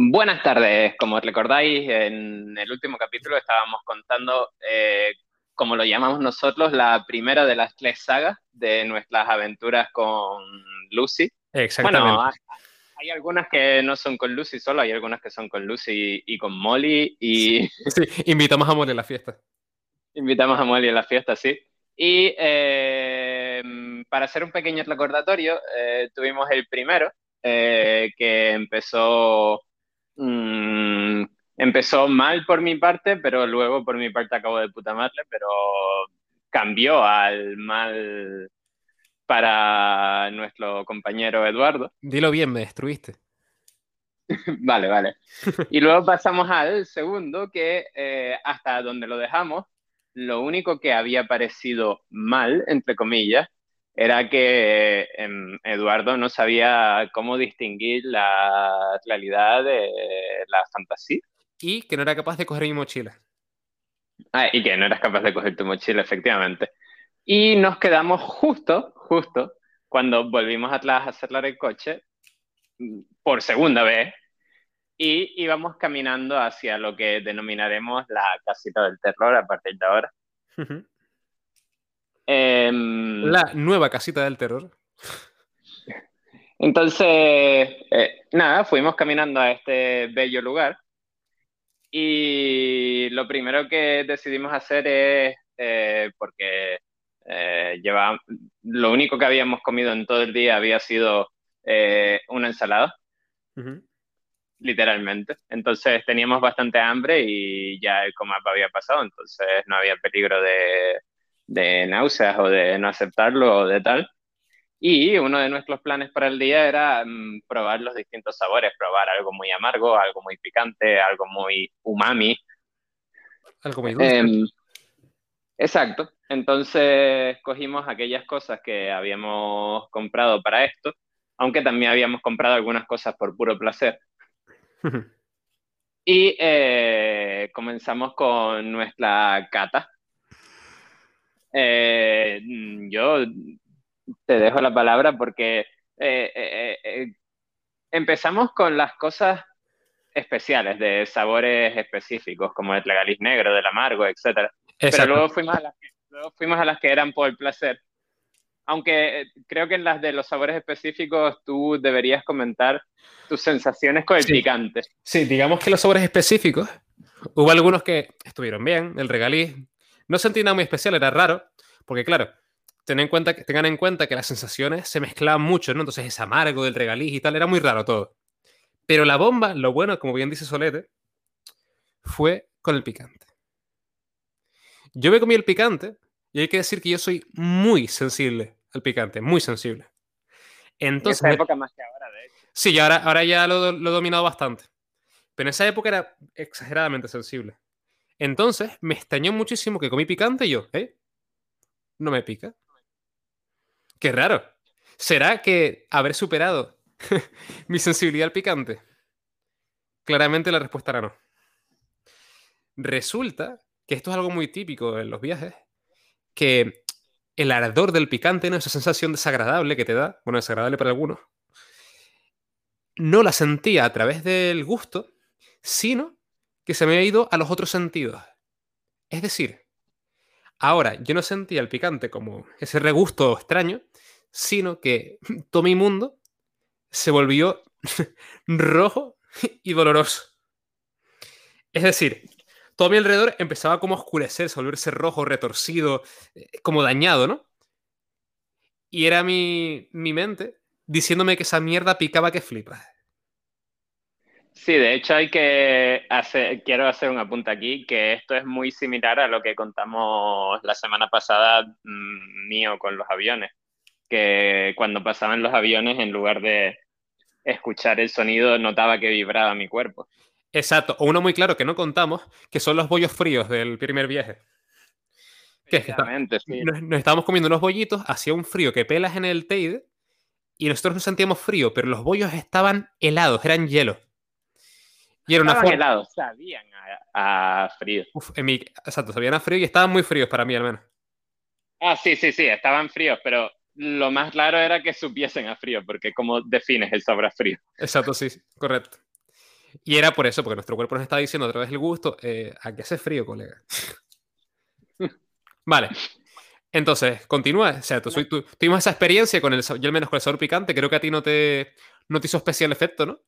Buenas tardes, como recordáis, en el último capítulo estábamos contando, eh, como lo llamamos nosotros, la primera de las tres sagas de nuestras aventuras con Lucy. Exactamente. Bueno, hay algunas que no son con Lucy solo, hay algunas que son con Lucy y, con Molly. Y... Sí, invitamos a Molly a la fiesta. Invitamos a Molly a la fiesta, sí. Y eh, para hacer un pequeño recordatorio, eh, tuvimos el primero, que empezó Mm, empezó mal por mi parte, pero luego por mi parte acabo de puta madre, pero cambió al mal para nuestro compañero Eduardo. Dilo bien, me destruiste. vale, vale. Y luego pasamos al segundo, que eh, hasta donde lo dejamos, lo único que había parecido mal, entre comillas, era que em, Eduardo no sabía cómo distinguir la realidad de la fantasía. Y que no era capaz de coger mi mochila. Ah, y que no eras capaz de coger tu mochila, efectivamente. Y nos quedamos justo, justo, cuando volvimos atrás a hacer el coche, por segunda vez, y íbamos caminando hacia lo que denominaremos la casita del terror a partir de ahora. Em, la nueva casita del terror. Entonces, eh, nada, fuimos caminando a este bello lugar y lo primero que decidimos hacer es, eh, porque eh, lo único que habíamos comido en todo el día había sido una ensalada, literalmente. Entonces teníamos bastante hambre y ya el coma había pasado, entonces no había peligro de, de náuseas o de no aceptarlo o de tal. Y uno de nuestros planes para el día era mm, probar los distintos sabores, probar algo muy amargo, algo muy picante, algo muy umami. Algo muy dulce. Em, exacto. Entonces cogimos aquellas cosas que habíamos comprado para esto, aunque también habíamos comprado algunas cosas por puro placer. y eh, comenzamos con nuestra cata eh, yo te dejo la palabra porque eh, eh, empezamos con las cosas especiales, de sabores específicos, como el legaliz negro, del amargo, etc. Pero luego fuimos, a las que, luego fuimos a las que eran por el placer. Aunque creo que en las de los sabores específicos tú deberías comentar tus sensaciones con el picante. Sí, digamos que los sabores específicos, hubo algunos que estuvieron bien, el regaliz, no sentí nada muy especial, era raro, porque claro, ten en cuenta, tengan en cuenta que las sensaciones se mezclaban mucho, ¿no? Entonces es amargo del regaliz y tal, era muy raro todo. Pero la bomba, lo bueno, como bien dice Solete, fue con el picante. Yo me comí el picante y hay que decir que yo soy muy sensible al picante, muy sensible. Entonces, en esa época más que ahora, de hecho. Sí, ahora, ahora ya lo, lo he dominado bastante. Pero en esa época era exageradamente sensible. Entonces, me extrañó muchísimo que comí picante y yo, ¿eh? No me pica. Qué raro. ¿Será que haber superado mi sensibilidad al picante? Claramente la respuesta era no. Resulta que esto es algo muy típico en los viajes, que el ardor del picante, ¿no? esa sensación desagradable que te da, bueno, desagradable para algunos, no la sentía a través del gusto, sino que se me ha ido a los otros sentidos. Es decir, ahora yo no sentía el picante como ese regusto extraño, sino que todo mi mundo se volvió rojo y doloroso. Es decir, todo mi alrededor empezaba como a oscurecerse, a volverse rojo, retorcido, eh, como dañado, ¿no? Y era mi, mi mente diciéndome que esa mierda picaba que flipa. Sí, de hecho hay que hacer, quiero hacer un apunte aquí, que esto es muy similar a lo que contamos la semana pasada mm, mío con los aviones, que cuando pasaban los aviones en lugar de escuchar el sonido notaba que vibraba mi cuerpo. Exacto, o uno muy claro que no contamos, que son los bollos fríos del primer viaje. Que sí. nos, nos, estábamos comiendo unos bollitos, hacía un frío que pelas en el Teide, y nosotros nos sentíamos frío, pero los bollos estaban helados, eran hielo. Y era una estaban helados, sabían a, frío. Uf, en mi... Exacto, sabían a frío y estaban muy fríos para mí al menos. Ah, sí, sí, sí, estaban fríos, pero lo más claro era que supiesen a frío, porque ¿cómo defines el sabor a frío? Exacto, sí, correcto. Y era por eso, porque nuestro cuerpo nos estaba diciendo a través del gusto, eh, a que hace frío, colega. vale. Entonces, continúa. O sea, tú, tú- tuvimos esa experiencia con el sabor, yo al menos con el sabor picante, creo que a ti no te, no te hizo especial efecto, ¿no?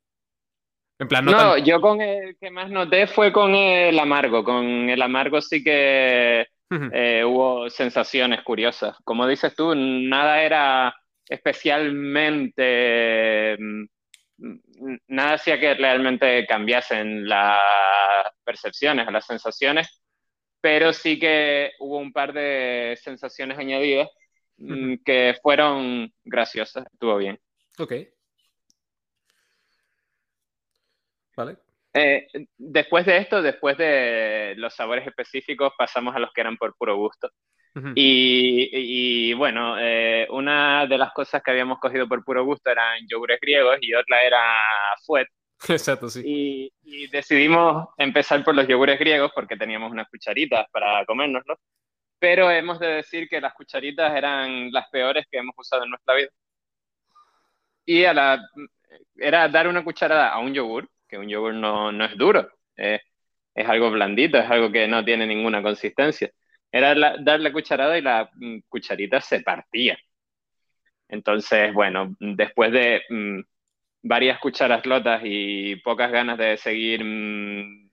En plan, no, No, tan- yo con el que más noté fue con el amargo. Con el amargo sí que eh, hubo sensaciones curiosas. Como dices tú, nada era especialmente, mm, mm, nada hacía que realmente cambiasen las percepciones las sensaciones, pero sí que hubo un par de sensaciones añadidas mm, que fueron graciosas, estuvo bien. Ok. Vale. Eh, después de esto, después de los sabores específicos, pasamos a los que eran por puro gusto. Y, y, bueno, eh, una de las cosas que habíamos cogido por puro gusto eran yogures griegos y otra era fuet. Exacto, sí. Y, y decidimos empezar por los yogures griegos porque teníamos unas cucharitas para comérnoslos. Pero hemos de decir que las cucharitas eran las peores que hemos usado en nuestra vida. Y a la, era dar una cucharada a un yogur, que un yogur no, no es duro, eh, es algo blandito, es algo que no tiene ninguna consistencia. Era la- dar la cucharada y la mm, cucharita se partía. Entonces, bueno, después de mm, varias cucharas lotas y pocas ganas de seguir mm,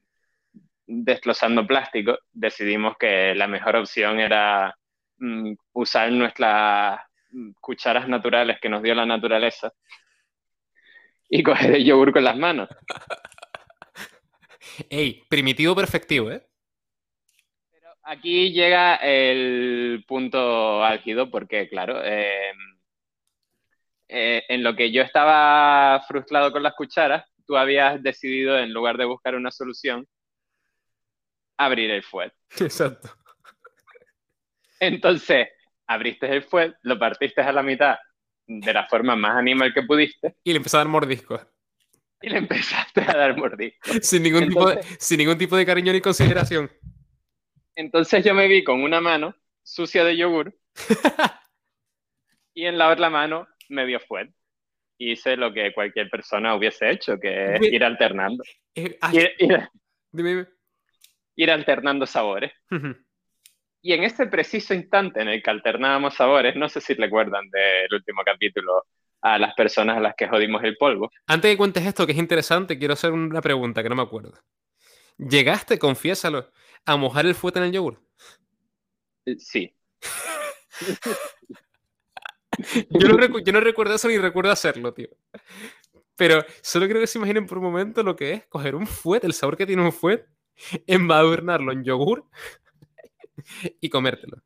desglosando plástico, decidimos que la mejor opción era mm, usar nuestras cucharas naturales que nos dio la naturaleza y coger el yogur con las manos. Ey, primitivo perfectivo, ¿eh? Pero aquí llega el punto álgido porque, claro, eh, eh, en lo que yo estaba frustrado con las cucharas, tú habías decidido, en lugar de buscar una solución, abrir el fuet. Exacto. Entonces, abriste el fuet, lo partiste a la mitad de la forma más animal que pudiste Y le empezó a dar mordiscos. y le empezaste a dar mordisco. Sin ningún, tipo de, Entonces- sin ningún tipo de cariño ni consideración. Entonces yo me vi con una mano sucia de yogur y en la otra mano me dio fuet. Hice lo que cualquier persona hubiese hecho, que es ir alternando. Eh, ay, Ir, ir- ir alternando sabores. Ujú. Y en ese preciso instante en el que alternábamos sabores, no sé si recuerdan del último capítulo a las personas a las que jodimos el polvo. Antes de que cuentes esto, que es interesante, quiero hacer una pregunta que no me acuerdo. ¿Llegaste, confiésalo, a mojar el fuete en el yogur? Eh, Sí. Yo no, recu- yo no recuerdo eso ni recuerdo hacerlo, tío. Pero solo quiero que se imaginen por un momento lo que es coger un fuet, el sabor que tiene un fuet, embadurnarlo en yogur y comértelo.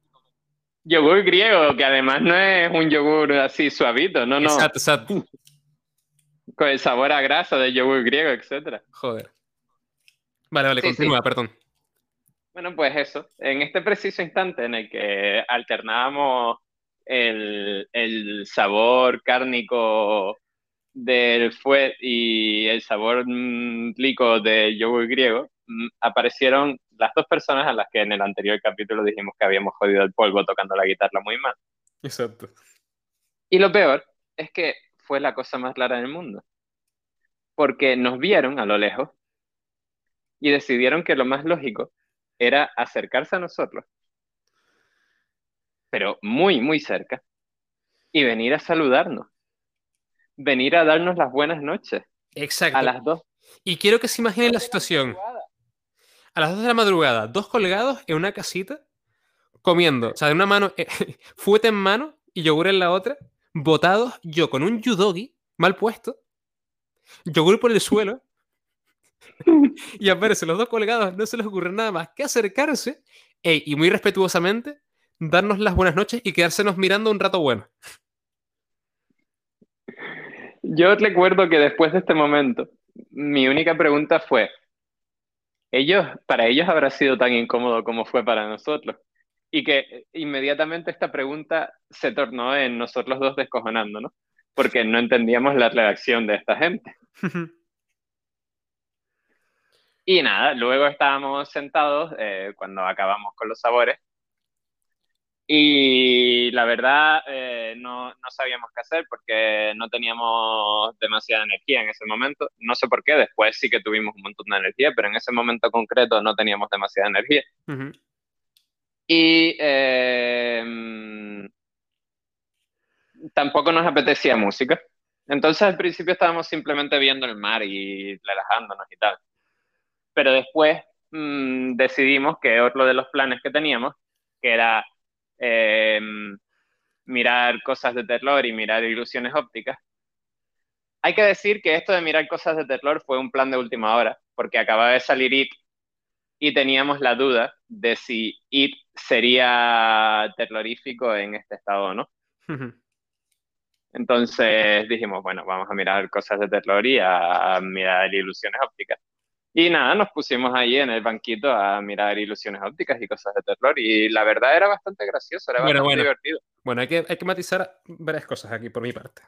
Yogur griego, que además no es un yogur así suavito, no, no, Exacto, exacto. con el sabor a grasa del yogur griego, etcétera. Joder. Vale, vale, Sí, continúa, perdón. Bueno, pues eso, en este preciso instante en el que alternábamos el, el sabor cárnico del fuet y el sabor mm, rico del yogur griego, mm, aparecieron las dos personas a las que en el anterior capítulo dijimos que habíamos jodido el polvo tocando la guitarra muy mal. Exacto. Y lo peor es que fue la cosa más rara del mundo, porque nos vieron a lo lejos y decidieron que lo más lógico era acercarse a nosotros, pero muy, muy cerca, y venir a saludarnos, venir a darnos las buenas noches Exacto. a las dos. Y quiero que se imaginen la situación. A las 2 de la madrugada, dos colgados en una casita, comiendo. O sea, de una mano, eh, fuete en mano y yogur en la otra, botados, yo con un yudogi mal puesto, yogur por el suelo, y aparecen los dos colgados, no se les ocurre nada más que acercarse y muy respetuosamente darnos las buenas noches y quedársenos mirando un rato bueno. Yo recuerdo que después de este momento, mi única pregunta fue, ellos, para ellos habrá sido tan incómodo como fue para nosotros. Y que inmediatamente esta pregunta se tornó en nosotros dos descojonándonos, porque no entendíamos la reacción de esta gente. Y nada, luego estábamos sentados eh, cuando acabamos con los sabores Y la verdad, eh, no, no, sabíamos qué hacer porque no teníamos demasiada energía en ese momento. No sé por qué, después sí que tuvimos un montón de energía, pero en ese momento concreto no teníamos demasiada energía. Y eh, tampoco nos apetecía música. Entonces al principio estábamos simplemente viendo el mar y relajándonos y tal. Pero después mm, decidimos que otro de los planes que teníamos, que era Em, mirar cosas de terror y mirar ilusiones ópticas. Hay que decir que esto de mirar cosas de terror fue un plan de última hora, porque acababa de salir It y teníamos la duda de si It sería terrorífico en este estado o no. Entonces dijimos, bueno, vamos a mirar cosas de terror y a mirar ilusiones ópticas. Y nada, nos pusimos ahí en el banquito a mirar ilusiones ópticas y cosas de terror. Y la verdad era bastante gracioso, era bastante divertido. Bueno, hay que, hay que matizar varias cosas aquí por mi parte.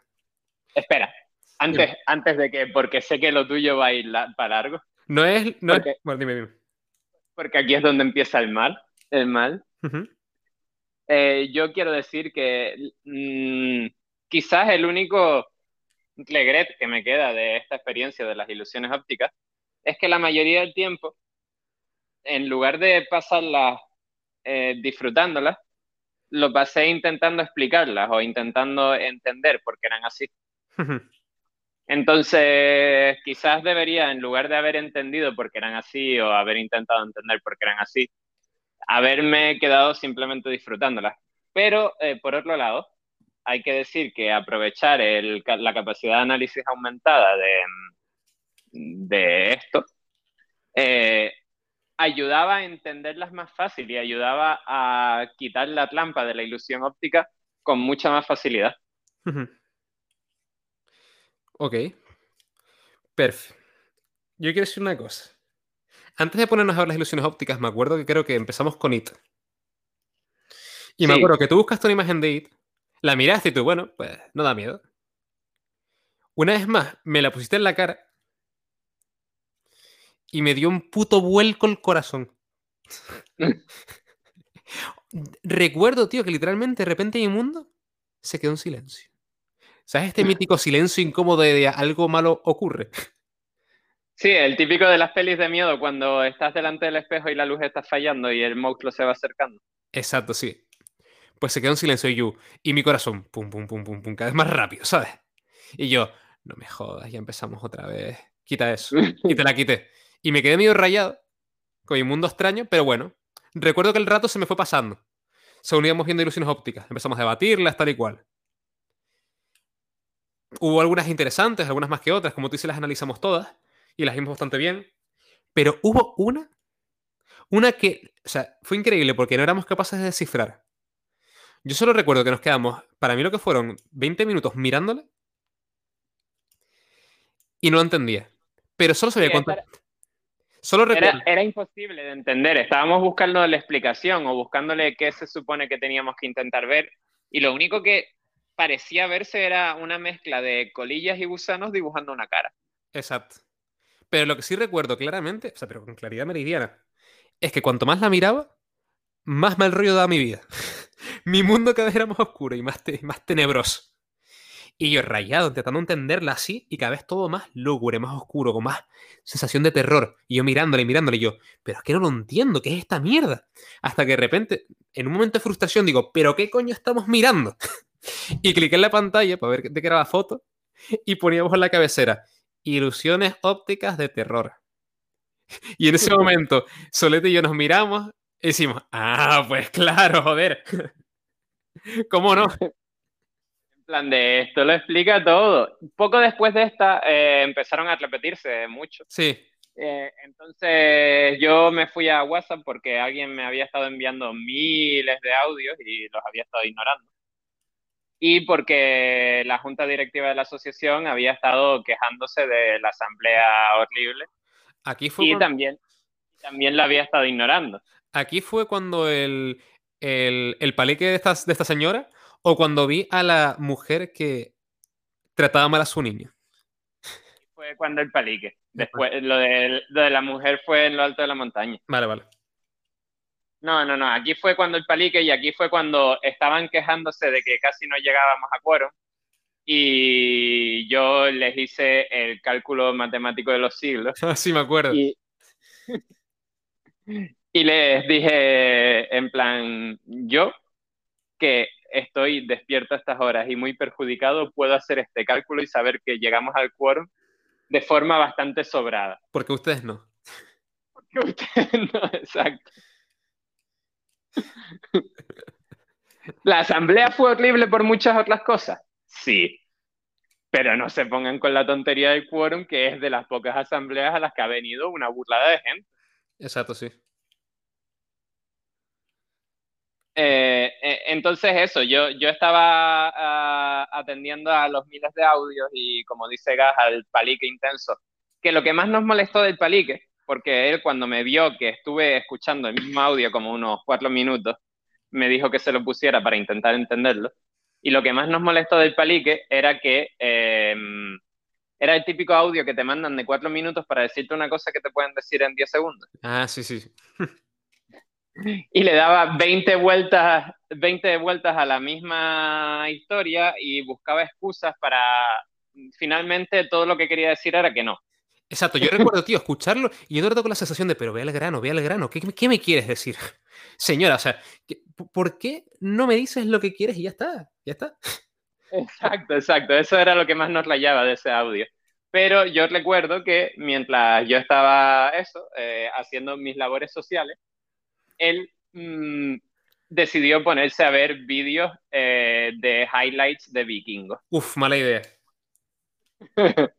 Espera, antes, antes de que, porque sé que lo tuyo va a ir para largo. No es. No porque, bueno, dime, dime. Porque aquí es donde empieza el mal. El mal. Eh, yo quiero decir que mm, quizás el único regret que me queda de esta experiencia de las ilusiones ópticas es que la mayoría del tiempo, en lugar de pasarlas eh, disfrutándolas, lo pasé intentando explicarlas o intentando entender por qué eran así. Entonces, quizás debería, en lugar de haber entendido por qué eran así o haber intentado entender por qué eran así, haberme quedado simplemente disfrutándolas. Pero, eh, por otro lado, hay que decir que aprovechar la capacidad de análisis aumentada de, de esto, eh, ayudaba a entenderlas más fácil y ayudaba a quitar la trampa de la ilusión óptica con mucha más facilidad. ok. Perfecto. Yo quiero decir una cosa. Antes de ponernos a ver las ilusiones ópticas, me acuerdo que creo que empezamos con IT. Y me acuerdo que tú buscaste una imagen de IT, la miraste y tú, bueno, pues no da miedo. Una vez más, me la pusiste en la cara y me dio un puto vuelco el corazón. Recuerdo, tío, que literalmente de repente en mi mundo se quedó en silencio. ¿Sabes este mítico silencio incómodo de algo malo ocurre? Sí, el típico de las pelis de miedo cuando estás delante del espejo y la luz está fallando y el monstruo se va acercando. Exacto, sí. Pues se quedó en silencio y yo, y mi corazón, pum, pum, pum, pum, pum, cada vez más rápido, ¿sabes? Y yo, no me jodas, ya empezamos otra vez. Quita eso. Y te la quité. Y me quedé medio rayado con mi mundo extraño, pero bueno, recuerdo que el rato se me fue pasando. Según íbamos viendo ilusiones ópticas, empezamos a debatirlas tal y cual. Hubo algunas interesantes, algunas más que otras, como tú dices, las analizamos todas y las vimos bastante bien. Pero hubo una, una que, o sea, fue increíble porque no éramos capaces de descifrar. Yo solo recuerdo que nos quedamos, para mí lo que fueron 20 minutos mirándole y no entendía. Pero solo sabía cuánto, era, imposible de entender. Estábamos buscando la explicación o buscándole qué se supone que teníamos que intentar ver. Y lo único que parecía verse era una mezcla de colillas y gusanos dibujando una cara. Exacto. Pero lo que sí recuerdo claramente, o sea, pero con claridad meridiana, es que cuanto más la miraba, más mal rollo daba mi vida. mi mundo cada vez era más oscuro y más, más tenebroso. Y yo rayado, intentando entenderla así, y cada vez todo más lúgubre, más oscuro, con más sensación de terror. Y yo mirándole, mirándole, y yo, pero es que no lo entiendo, ¿qué es esta mierda? Hasta que de repente, en un momento de frustración, digo, ¿pero qué coño estamos mirando? y cliqué en la pantalla para ver de qué era la foto, y poníamos en la cabecera, ilusiones ópticas de terror. Y en ese momento, Solete y yo nos miramos y decimos, ah, pues claro, joder. ¿Cómo no? Plan de esto lo explica todo. Poco después de esta eh, empezaron a repetirse mucho. Sí. Eh, entonces yo me fui a WhatsApp porque alguien me había estado enviando miles de audios y los había estado ignorando. Y porque la junta directiva de la asociación había estado quejándose de la asamblea horrible. Aquí fue y también, también la había estado ignorando. Aquí fue cuando el, el, el palique de, estas, de esta señora o cuando vi a la mujer que trataba mal a su niño. Fue cuando el palique. Después, lo de, lo de la mujer fue en lo alto de la montaña. Vale, vale. No, no, no. Aquí fue cuando el palique y aquí fue cuando estaban quejándose de que casi no llegábamos a quórum. Y yo les hice el cálculo matemático de los siglos. sí, me acuerdo. Y, y les dije, en plan, yo que estoy despierto a estas horas y muy perjudicado, puedo hacer este cálculo y saber que llegamos al quórum de forma bastante sobrada. Porque ustedes no. Porque ustedes no, exacto. ¿La asamblea fue horrible por muchas otras cosas? Sí. Pero no se pongan con la tontería del quórum, que es de las pocas asambleas a las que ha venido una burlada de gente. Exacto, sí. Eh, eh, entonces eso, yo, yo estaba ah, atendiendo a los miles de audios y como dice Gas, al palique intenso, que lo que más nos molestó del palique, porque él cuando me vio que estuve escuchando el mismo audio como unos cuatro minutos, me dijo que se lo pusiera para intentar entenderlo, y lo que más nos molestó del palique era que em, era el típico audio que te mandan de cuatro minutos para decirte una cosa que te pueden decir en diez segundos. Ah, sí, sí y le daba 20 vueltas, 20 vueltas a la misma historia y buscaba excusas para finalmente todo lo que quería decir era que no. Exacto, yo recuerdo, tío, escucharlo y yo no con la sensación de, pero ve al grano, ve al grano, ¿qué, ¿qué, me quieres decir? Señora, o sea, ¿por qué no me dices lo que quieres y ya está? Ya está. Exacto, exacto, eso era lo que más nos rayaba de ese audio. Pero yo recuerdo que mientras yo estaba eso, eh, haciendo mis labores sociales, él mm, decidió ponerse a ver vídeos eh, de highlights de vikingos. Uf, mala idea.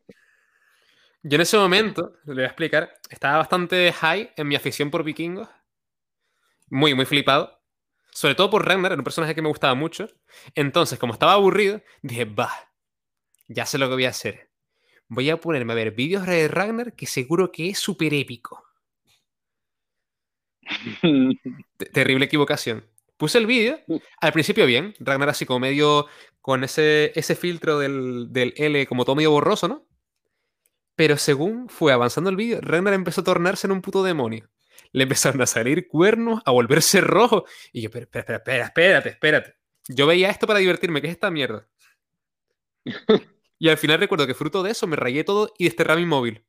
Yo en ese momento, le voy a explicar, estaba bastante high en mi afición por vikingos. Muy, muy flipado. Sobre todo por Ragnar, era un personaje que me gustaba mucho. Entonces, como estaba aburrido, dije, va, ya sé lo que voy a hacer. Voy a ponerme a ver vídeos de Ragnar que seguro que es súper épico. Terrible equivocación. Puse el vídeo, al principio bien, Ragnar así como medio con ese, ese filtro del, L como todo medio borroso, ¿no? Pero según fue avanzando el vídeo, Ragnar empezó a tornarse en un puto demonio. Le empezaron a salir cuernos, a volverse rojo. Y yo, espera, espera, espera, espérate, espérate. Yo veía esto para divertirme, ¿qué es esta mierda? y al final recuerdo que fruto de eso me rayé todo y desterré mi móvil.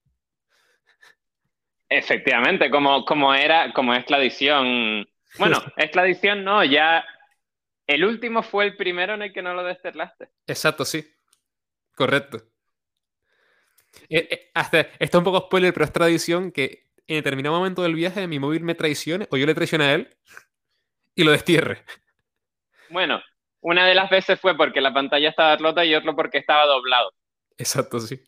Efectivamente, como, como era, como es la edición. Bueno, es la edición, no, ya. El último fue el primero en el que no lo desterlaste. Exacto, sí. Correcto. Eh, eh, hasta, esto es un poco spoiler, pero es tradición que en determinado momento del viaje mi móvil me traicione o yo le traicione a él y lo destierre. Bueno, una de las veces fue porque la pantalla estaba rota y otro porque estaba doblado. Exacto, sí.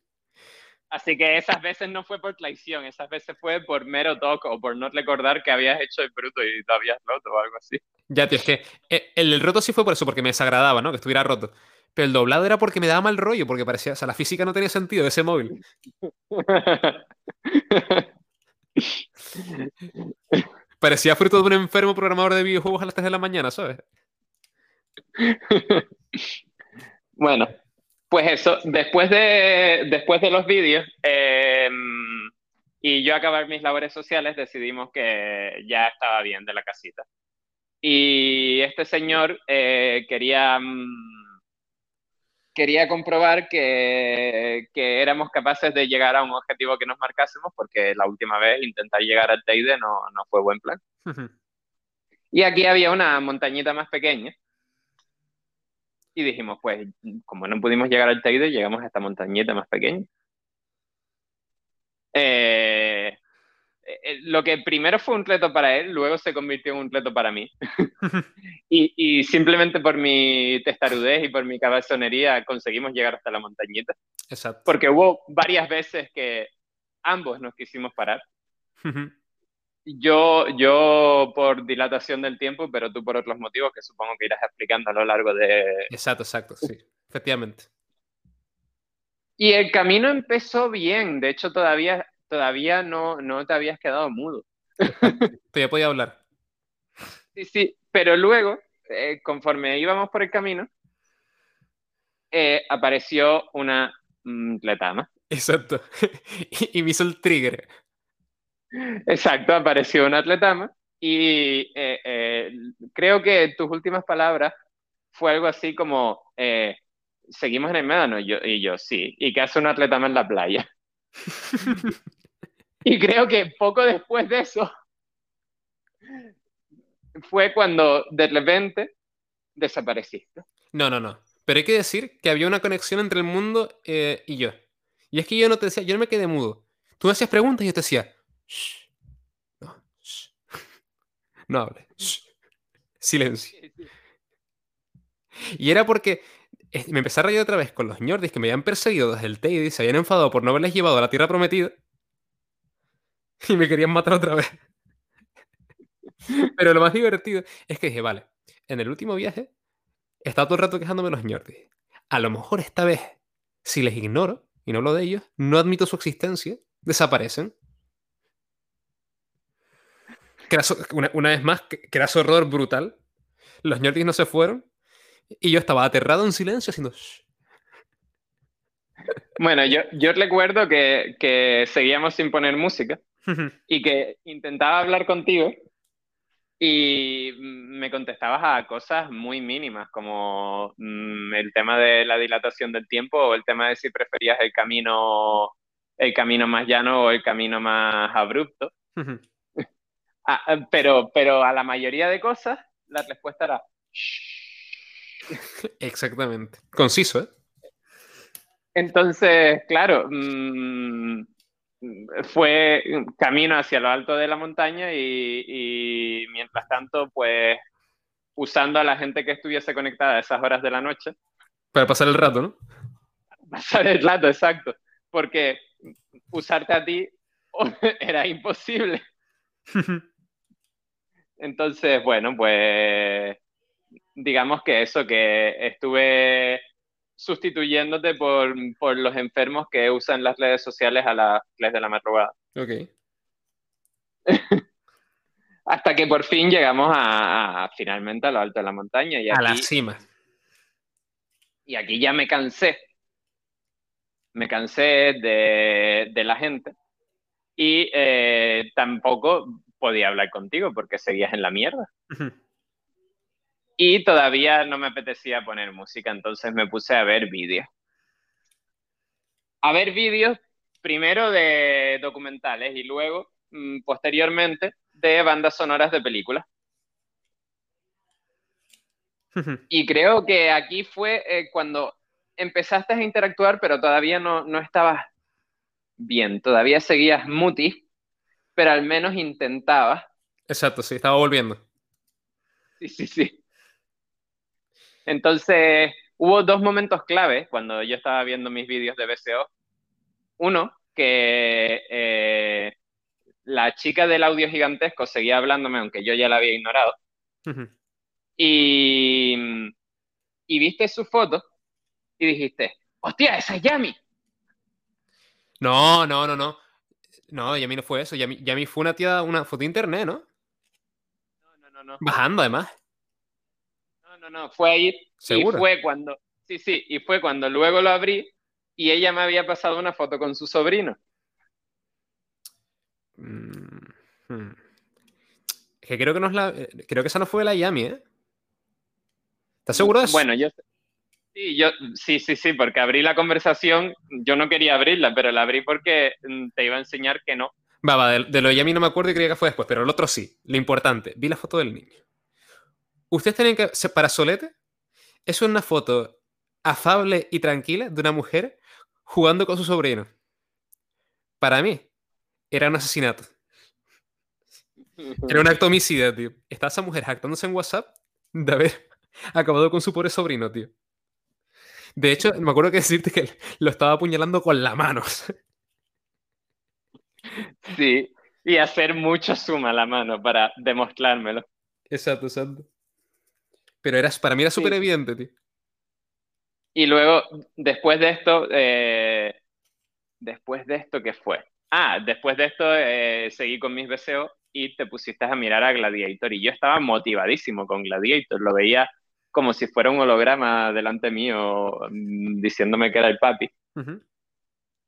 Así que esas veces no fue por traición, esas veces fue por mero toque o por no recordar que habías hecho el bruto y lo habías roto o algo así. Ya, tío, es que eh, el, roto sí fue por eso, porque me desagradaba, ¿no? Que estuviera roto. Pero el doblado era porque me daba mal rollo, porque parecía, o sea, la física no tenía sentido de ese móvil. parecía fruto de un enfermo programador de videojuegos a las 3 de la mañana, ¿sabes? bueno, pues eso, después de, después de los vídeos em, y yo acabar mis labores sociales, decidimos que ya estaba bien de la casita. Y este señor eh, quería, mm, quería comprobar que, que, éramos capaces de llegar a un objetivo que nos marcásemos, porque la última vez intentar llegar al Teide no, no fue buen plan. y aquí había una montañita más pequeña y dijimos, pues, como no pudimos llegar al Teide, llegamos a esta montañita más pequeña. Eh, eh, lo que primero fue un reto para él, luego se convirtió en un reto para mí. y, y, simplemente por mi testarudez y por mi cabezonería conseguimos llegar hasta la montañita. Exacto. Porque hubo varias veces que ambos nos quisimos parar. Yo, yo por dilatación del tiempo, pero tú por otros motivos que supongo que irás explicando a lo largo de... Exacto, exacto, sí, efectivamente. Y el camino empezó bien, de hecho todavía, todavía no, no te habías quedado mudo. Todavía podía hablar. Sí, sí, pero luego, eh, conforme íbamos por el camino, eh, apareció una mm, letama. Exacto. y me hizo el trigger. Exacto, apareció un atletama Y eh, eh, creo que tus últimas palabras fue algo así como, eh, seguimos en el médano, y yo, y yo sí, y que hace un atleta más en la playa. y creo que poco después de eso fue cuando de repente desapareciste. No, no, no. Pero hay que decir que había una conexión entre el mundo y yo. Y es que yo no te decía, yo no me quedé mudo. Tú me hacías preguntas y yo te decía, shh, no, shh, no hable, shh, silencio. Y era porque eh, me empecé a reír otra vez con los ñordis que me habían perseguido desde el Teide y se habían enfadado por no haberles llevado a la Tierra Prometida. Y me querían matar otra vez. Pero lo más divertido es que dije, vale, en el último viaje he estado todo el rato quejándome de los ñordis. A lo mejor esta vez, si les ignoro y no hablo de ellos, no admito su existencia, desaparecen. Craso- una, una vez más, craso error brutal. Los ñordis no se fueron y yo estaba aterrado en silencio haciendo... "Shh". Bueno, yo, yo recuerdo que, que seguíamos sin poner música y que intentaba hablar contigo y me contestabas a cosas muy mínimas, como mm, el tema de la dilatación del tiempo o el tema de si preferías el camino, el camino más llano o el camino más abrupto. Ah, ah, pero, pero a la mayoría de cosas la respuesta era. Exactamente. Conciso, ¿eh? Entonces, claro, mm, fue camino hacia lo alto de la montaña y, y mientras tanto, pues usando a la gente que estuviese conectada a esas horas de la noche, Para pasar el rato, ¿no? pasar el rato, exacto, porque usarte a ti era imposible. Entonces, bueno, pues digamos que eso, que estuve sustituyéndote por, por los enfermos que usan las redes sociales a las 3 de la madrugada. ok. Hasta que por fin llegamos a, a- finalmente a lo alto de la montaña. Y A la cima. y aquí ya me cansé. Me cansé de, de la gente. Y eh, tampoco podía hablar contigo porque seguías en la mierda. Y todavía no me apetecía poner música, entonces me puse a ver vídeos. A ver vídeos primero de documentales y luego, mm, posteriormente, de bandas sonoras de películas. Y creo que aquí fue eh, cuando empezaste a interactuar, pero todavía no, no estabas bien, todavía seguías muti, pero al menos intentabas. Exacto, sí, estaba volviendo. Sí, sí, sí. Entonces, hubo dos momentos clave cuando yo estaba viendo mis vídeos de BCO. Uno, que eh, la chica del audio gigantesco seguía hablándome, aunque yo ya la había ignorado. Y, y viste su foto y dijiste, hostia, esa es Yami. No, no, no, no. No, Yami no fue eso. Yami, Yami fue una tía, una foto de internet, ¿no? No, no, no, no. Bajando, además. No, no, no, fue ahí. ¿Segura? Y fue cuando, sí, sí, y fue cuando luego lo abrí y ella me había pasado una foto con su sobrino. Mm, hmm. Es que creo que no es la. eh, Creo que esa no fue la Yami, ¿eh? ¿Estás seguro de eso? Bueno, yo sí, yo sí, sí, sí, porque abrí la conversación, yo no quería abrirla, pero la abrí porque mm, te iba a enseñar que no. Va, va, de, de lo de Yami no me acuerdo y creía que fue después, pero el otro sí. Lo importante, vi la foto del niño. Ustedes tienen que. Para Solete, es una foto afable y tranquila de una mujer jugando con su sobrino. Para mí, era un asesinato. Era un acto homicida, tío. Está esa mujer jactándose en WhatsApp de haber acabado con su pobre sobrino, tío. De hecho, me acuerdo que decirte que lo estaba apuñalando con la mano. Sí, y hacer mucho suma a la mano para demostrármelo. exacto, exacto. Pero eras, para mí era Sí. súper evidente, tío. Y luego, después de esto, eh, después de esto, ¿qué fue? Ah, después de esto eh, seguí con mis deseos y te pusiste a mirar a Gladiator. Y yo estaba motivadísimo con Gladiator, lo veía como si fuera un holograma delante mío mm, diciéndome que era el papi.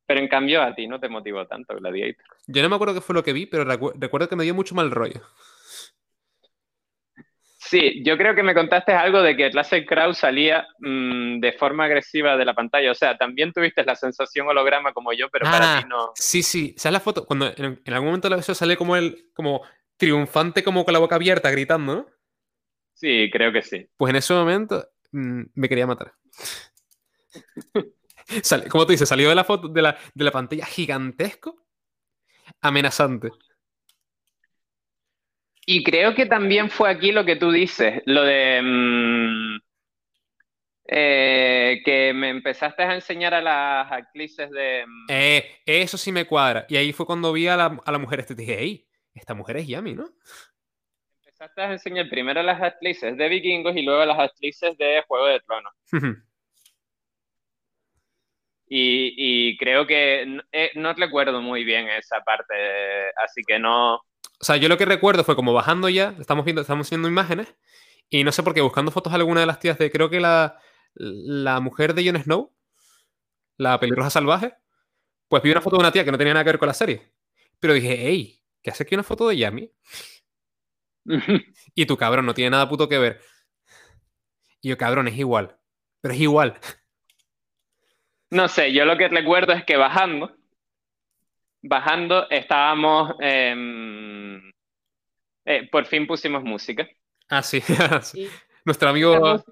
Pero en cambio a ti no te motivó tanto Gladiator. Yo no me acuerdo qué fue lo que vi, pero recu- recuerdo que me dio mucho mal rollo. Sí, yo creo que me contaste algo de que Russell Crowe salía mm, de forma agresiva de la pantalla. O sea, también tuviste la sensación holograma como yo, pero para Ah, ti no. Sí, sí. ¿Sabes la foto? Cuando en, en algún momento eso sale como el, como triunfante, como con la boca abierta, gritando, ¿no? Sí, creo que sí. Pues en ese momento mm, me quería matar. Como tú dices, salió de la foto de la, de la pantalla gigantesco, amenazante. Y creo que también fue aquí lo que tú dices, lo de mm, eh, que me empezaste a enseñar a las actrices de... mm, Eh, eso sí me cuadra. Y ahí fue cuando vi a la, a la mujer esta y dije, hey, esta mujer es Yami, ¿no? A enseñar primero las actrices de vikingos y luego las actrices de Juego de Tronos. Y, y creo que eh, no recuerdo muy bien esa parte, así que no... O sea, yo lo que recuerdo fue como bajando ya, estamos viendo, estamos viendo imágenes, y no sé por qué, buscando fotos de alguna de las tías de, creo que la, la mujer de Jon Snow, la pelirroja salvaje, pues vi una foto de una tía que no tenía nada que ver con la serie. Pero dije, hey, ¿qué hace aquí una foto de Yami? Y tu cabrón no tiene nada puto que ver. Y yo, cabrón, es igual. Pero es igual. No sé, yo lo que recuerdo es que bajando, bajando estábamos, em, eh, por fin pusimos música. Ah, sí. sí. Nuestro amigo, música-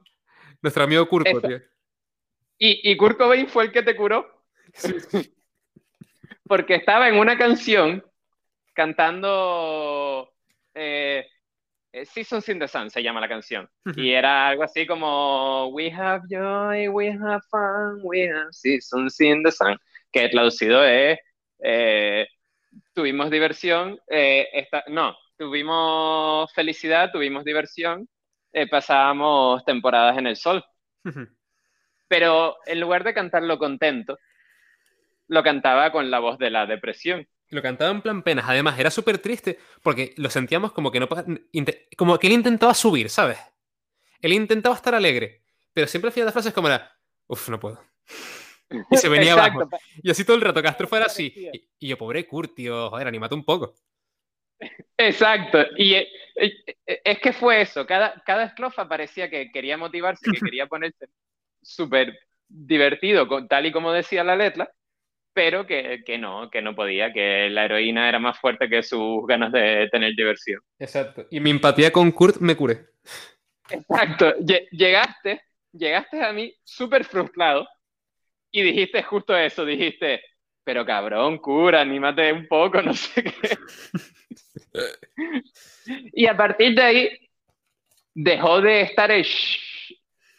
nuestro amigo Kurko, Eso. tío. y, y Kurt Cobain fue el que te curó, porque estaba en una canción cantando eh, Seasons in the Sun, se llama la canción. Y era algo así como We have joy, we have fun, we have seasons in the sun, que traducido es eh, tuvimos diversión, eh, esta- no, tuvimos felicidad, tuvimos diversión, eh, pasábamos temporadas en el sol. Pero en lugar de cantarlo contento, lo cantaba con la voz de la depresión. Lo cantaba en plan penas. Además, era súper triste porque lo sentíamos como que no como que él intentaba subir, ¿sabes? Él intentaba estar alegre, pero siempre al final de frases como era, uff, no puedo. Y se venía Exacto. abajo. Y así todo el rato, Castro fuera así. Y, y yo, pobre Kurt, tío, joder, anímate un poco. Exacto, y eh, eh, es que fue eso, cada, cada estrofa parecía que quería motivarse, que quería ponerse súper divertido, con- tal y como decía la letra, pero que, que no, que no podía, que la heroína era más fuerte que sus ganas de tener diversión. Exacto. Y mi empatía con Kurt me curé. Exacto, Lle- llegaste, llegaste a mí súper frustrado y dijiste justo eso, dijiste, pero cabrón, cura, anímate un poco, no sé qué. Y a partir de ahí dejó de estar el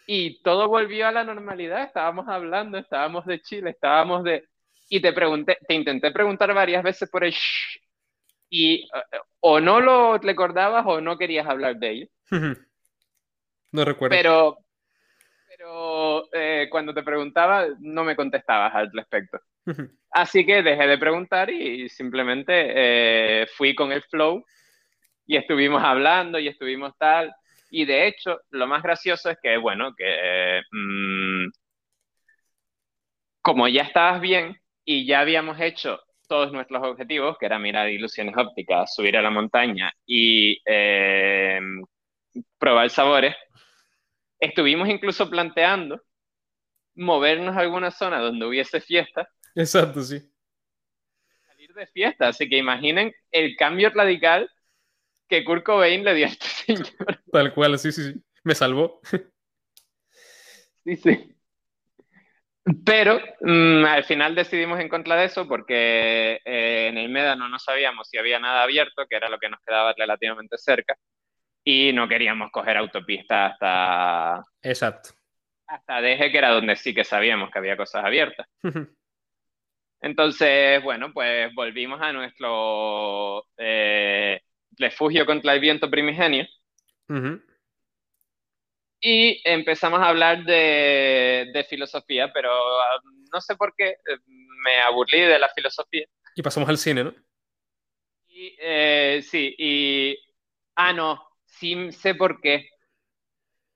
y todo volvió a la normalidad, estábamos hablando, estábamos de Chile, estábamos de... Y te pregunté, te intenté preguntar varias veces por el shh, y eh, o no lo recordabas o no querías hablar de ello. no recuerdo. Pero, pero eh, cuando te preguntaba, no me contestabas al respecto. Así que dejé de preguntar y simplemente eh, fui con el flow y estuvimos hablando y estuvimos tal. Y de hecho, lo más gracioso es que, bueno, que mm, como ya estabas bien y ya habíamos hecho todos nuestros objetivos, que era mirar ilusiones ópticas, subir a la montaña y eh, probar sabores, estuvimos incluso planteando movernos a alguna zona donde hubiese fiesta, Exacto, sí. salir de fiesta. Así que imaginen el cambio radical que Kurt Cobain le dio a este señor. Tal cual, sí, sí, sí. Me salvó. Sí, sí. Pero mm, al final decidimos en contra de eso porque eh, en el Médano no sabíamos si había nada abierto, que era lo que nos quedaba relativamente cerca, y no queríamos coger autopista hasta, Exacto. hasta Deje, que era donde sí que sabíamos que había cosas abiertas. Entonces, bueno, pues volvimos a nuestro eh, refugio contra el viento primigenio Ujú. Y empezamos a hablar de, de filosofía, pero ah, no sé por qué eh, me aburrí de la filosofía. Y pasamos al cine, ¿no? Y eh, sí, y... Ah, no, sí sé por qué.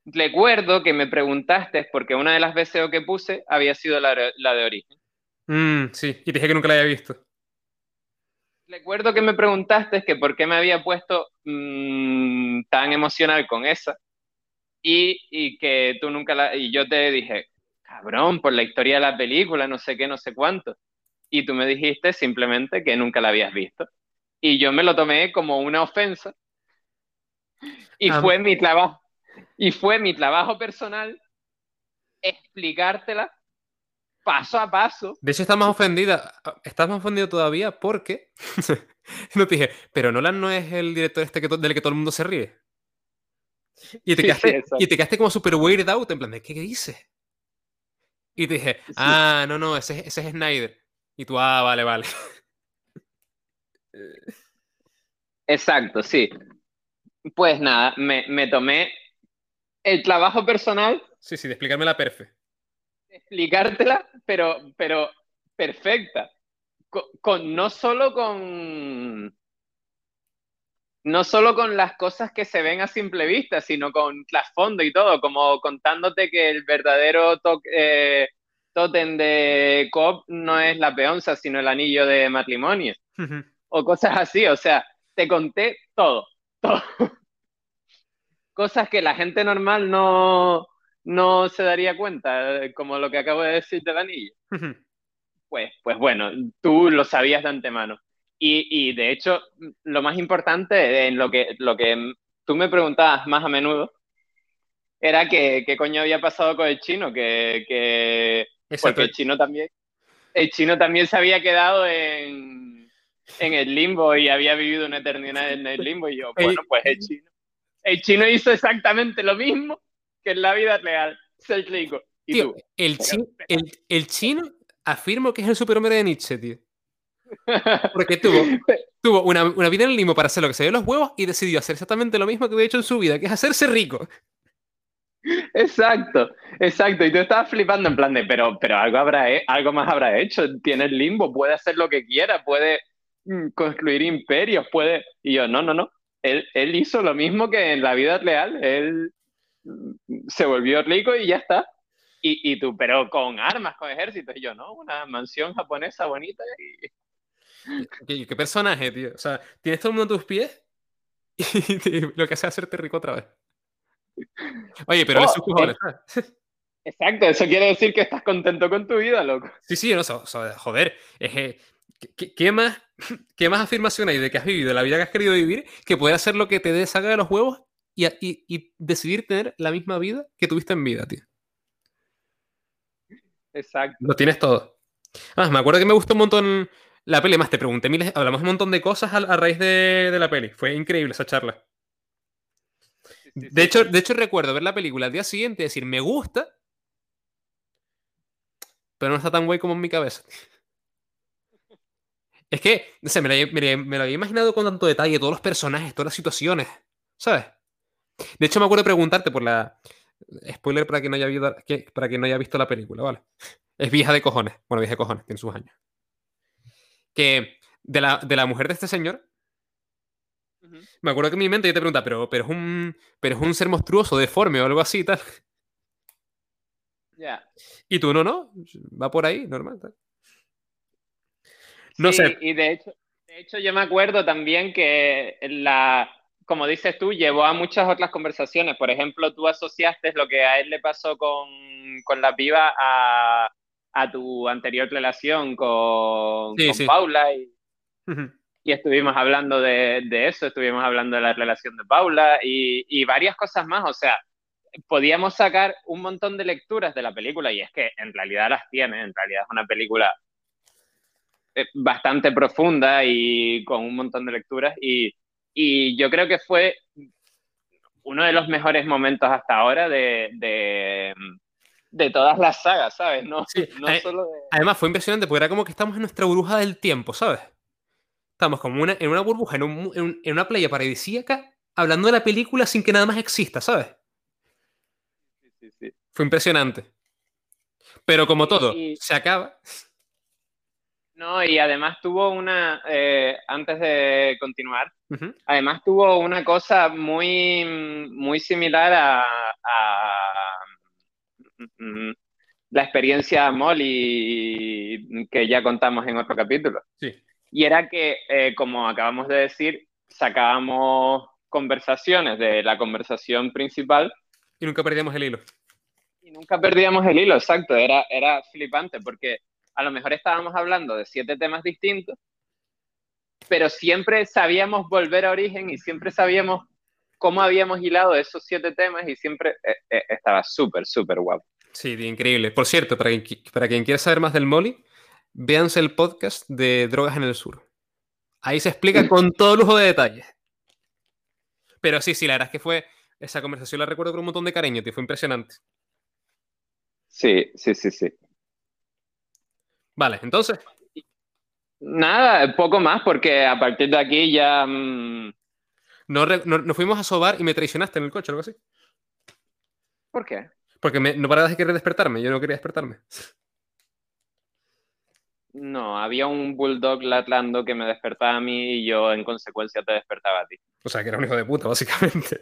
Recuerdo que me preguntaste porque una de las BCO que puse había sido la, la de origen. Mm, sí, y te dije que nunca la había visto. recuerdo que me preguntaste que por qué me había puesto mm, tan emocional con esa y, y, que tú nunca la... Y yo te dije, cabrón, por la historia de la película, no sé qué, no sé cuánto. Y tú me dijiste simplemente que nunca la habías visto. Y yo me lo tomé como una ofensa. Y Ah. fue mi trabajo. Y fue mi trabajo personal explicártela paso a paso. De hecho, estás más ofendida. Estás más ofendido todavía porque. no te dije, pero Nolan no es el director este que del que todo el mundo se ríe. Y te quedaste, sí, y te quedaste como super weirded out, en plan, ¿de qué, qué dices? Y te dije, ah, no, no, ese, es- ese es Snyder. Y tú, ah, vale, vale. Exacto, sí. Pues nada, me, me tomé el trabajo personal Sí, sí, de explicarme la perfe. explicártela, pero, pero perfecta. Con, con- no solo con no solo con las cosas que se ven a simple vista, sino con trasfondo y todo, como contándote que el verdadero to- eh, tótem de Cobb no es la peonza, sino el anillo de matrimonio, o cosas así, o sea, te conté todo, todo. Cosas que la gente normal no, no se daría cuenta, como lo que acabo de decir del anillo. Pues, pues bueno, tú lo sabías de antemano. Y, y de hecho, lo más importante en lo que, lo que tú me preguntabas más a menudo era que qué coño había pasado con el chino, que, que porque el chino también, el chino también se había quedado en, en el limbo y había vivido una eternidad en el limbo. Y yo, bueno, pues el chino, el chino hizo exactamente lo mismo que en la vida real, ser rico. Y Tío, tú, el, chi- el, el chino afirmo que es el superhombre de Nietzsche, tío. Porque tuvo, tuvo una, una vida en el limbo para hacer lo que se dio los huevos y decidió hacer exactamente lo mismo que había hecho en su vida, que es hacerse rico. Exacto, exacto. Y tú estabas flipando en plan de, pero, pero algo habrá, algo más habrá hecho. Tiene el limbo, puede hacer lo que quiera, puede mm, construir imperios, puede. Y yo, no, no, no. Él, él hizo lo mismo que en la vida real. Él mm, se volvió rico y ya está. Y, y tú, pero con armas, con ejércitos. Y yo, no, una mansión japonesa bonita. Y... ¿Qué, qué personaje, tío? O sea, tienes todo el mundo a tus pies y lo que hace es hacerte rico otra vez. Oye, pero Oh, sus cojones, ¿sabes? Exacto, eso quiere decir que estás contento con tu vida, loco. Sí, sí, no, so- so- joder, es que, ¿qué, qué más, ¿qué más afirmación hay de que has vivido la vida que has querido vivir que poder hacer lo que te dé saca de los huevos y- y decidir tener la misma vida que tuviste en vida, tío? Exacto. Lo tienes todo. Ah, me acuerdo que me gustó un montón la peli, más te pregunté miles, hablamos un montón de cosas a, a raíz de, de la peli. Fue increíble esa charla. De hecho, de hecho, recuerdo ver la película al día siguiente y decir, me gusta, pero no está tan guay como en mi cabeza. Es que, no sé, me lo, me lo- me lo había imaginado con tanto detalle, todos los personajes, todas las situaciones, ¿sabes? De hecho, me acuerdo preguntarte por la... Spoiler para quien no haya, visto, que- para quien no haya visto la película, ¿vale? Es vieja de cojones. Bueno, vieja de cojones, tiene sus años. Que de la, de la mujer de este señor, me acuerdo que en mi mente yo te preguntaba, pero, pero, es un, pero es un ser monstruoso, deforme o algo así tal. Ya. Y tú, no, no, va por ahí, normal. tal. No Sí, sé. Y de hecho, de hecho, yo me acuerdo también que la, como dices tú, llevó a muchas otras conversaciones. Por ejemplo, tú asociaste lo que a él le pasó con, con la piba a, a tu anterior relación con, Sí, con sí. Paula y, y estuvimos hablando de, de eso, estuvimos hablando de la relación de Paula y, y varias cosas más. O sea, podíamos sacar un montón de lecturas de la película y es que en realidad las tiene, en realidad es una película eh, bastante profunda y con un montón de lecturas y, y yo creo que fue uno de los mejores momentos hasta ahora de, de, de todas las sagas, ¿sabes? No, Sí, no eh, solo de... Además, fue impresionante porque era como que estamos en nuestra burbuja del tiempo, ¿sabes? Estamos como una, en una burbuja, en, un- en en una playa paradisíaca, hablando de la película sin que nada más exista, ¿sabes? Sí, sí, sí. Fue impresionante. Pero como todo, y- se acaba. No, y además tuvo una, eh, antes de continuar, además tuvo una cosa muy, muy similar a, a, la experiencia Molly que ya contamos en otro capítulo. Sí. Y era que, eh, como acabamos de decir, sacábamos conversaciones de la conversación principal. Y nunca perdíamos el hilo. Y nunca perdíamos el hilo, exacto. Era, era flipante porque a lo mejor estábamos hablando de siete temas distintos, pero siempre sabíamos volver a origen y siempre sabíamos cómo habíamos hilado esos siete temas y siempre eh, eh, estaba súper, súper guapo. Sí, increíble. Por cierto, para quien, para quien quiera saber más del Molly, véanse el podcast de Drogas en el Sur. Ahí se explica con todo lujo de detalles. Pero sí, sí, la verdad es que fue. Esa conversación la recuerdo con un montón de cariño, tío. Fue impresionante. Sí, sí, sí, sí. Vale, entonces. Nada, poco más, porque a partir de aquí ya. Mm, no, nos fuimos a sobar y me traicionaste en el coche o algo así. ¿Por qué? Porque no parabas de querer despertarme, yo no quería despertarme. No, había un bulldog latlando que me despertaba a mí y yo en consecuencia te despertaba a ti. O sea, que era un hijo de puta, básicamente.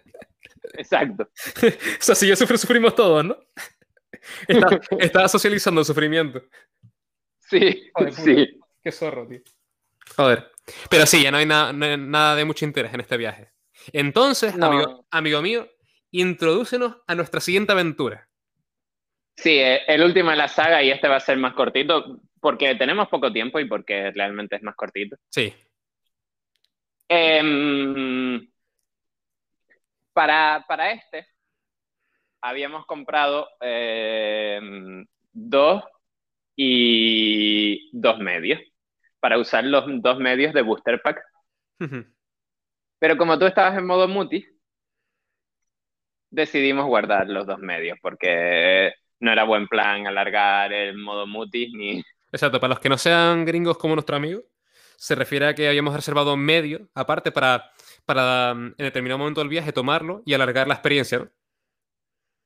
Exacto. o sea, si yo sufro, sufrimos todos, ¿no? Estaba, socializando el sufrimiento. Sí, sí. Qué zorro, tío. Joder. Pero sí, ya no hay, nada de mucho interés en este viaje. Entonces, amigo, amigo mío, introdúcenos a nuestra siguiente aventura. Sí, eh, el último de la saga y este va a ser más cortito porque tenemos poco tiempo y porque realmente es más cortito. Sí. Em, para, este habíamos comprado em, dos y dos medios para usar los dos medios de Booster Pack. Pero como tú estabas en modo muti, decidimos guardar los dos medios porque no era buen plan alargar el modo mutis ni... Exacto, para los que no sean gringos como nuestro amigo, se refiere a que habíamos reservado medio, aparte, para, para mm, en determinado momento del viaje tomarlo y alargar la experiencia, ¿no?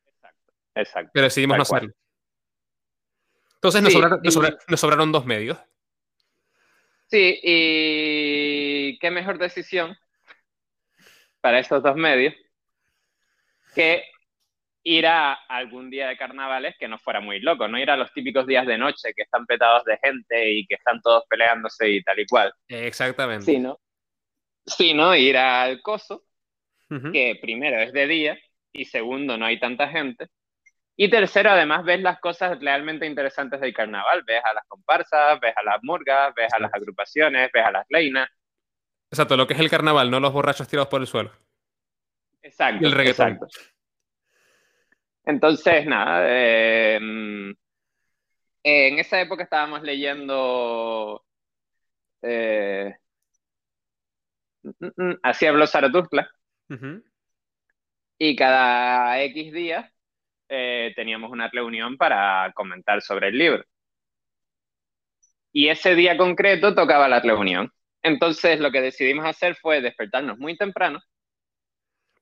Exacto, exacto. Pero decidimos no hacerlo. Entonces nos, sobraron, dos medios. Sí, y qué mejor decisión para estos dos medios que ir a algún día de carnavales que no fuera muy loco, no ir a los típicos días de noche que están petados de gente y que están todos peleándose y tal y cual. Exactamente. Sino, sino ir al coso, que primero es de día y segundo no hay tanta gente. Y tercero, además, ves las cosas realmente interesantes del carnaval. Ves a las comparsas, ves a las murgas, ves a las agrupaciones, ves a las leinas. Exacto, lo que es el carnaval, no los borrachos tirados por el suelo. Exacto. el reggaetón. Exacto. Entonces, nada, eh, en esa época estábamos leyendo eh, mm, mm, Así habló Zaratustra. Y cada X días eh, teníamos una reunión para comentar sobre el libro. Y ese día concreto tocaba la reunión. Entonces lo que decidimos hacer fue despertarnos muy temprano.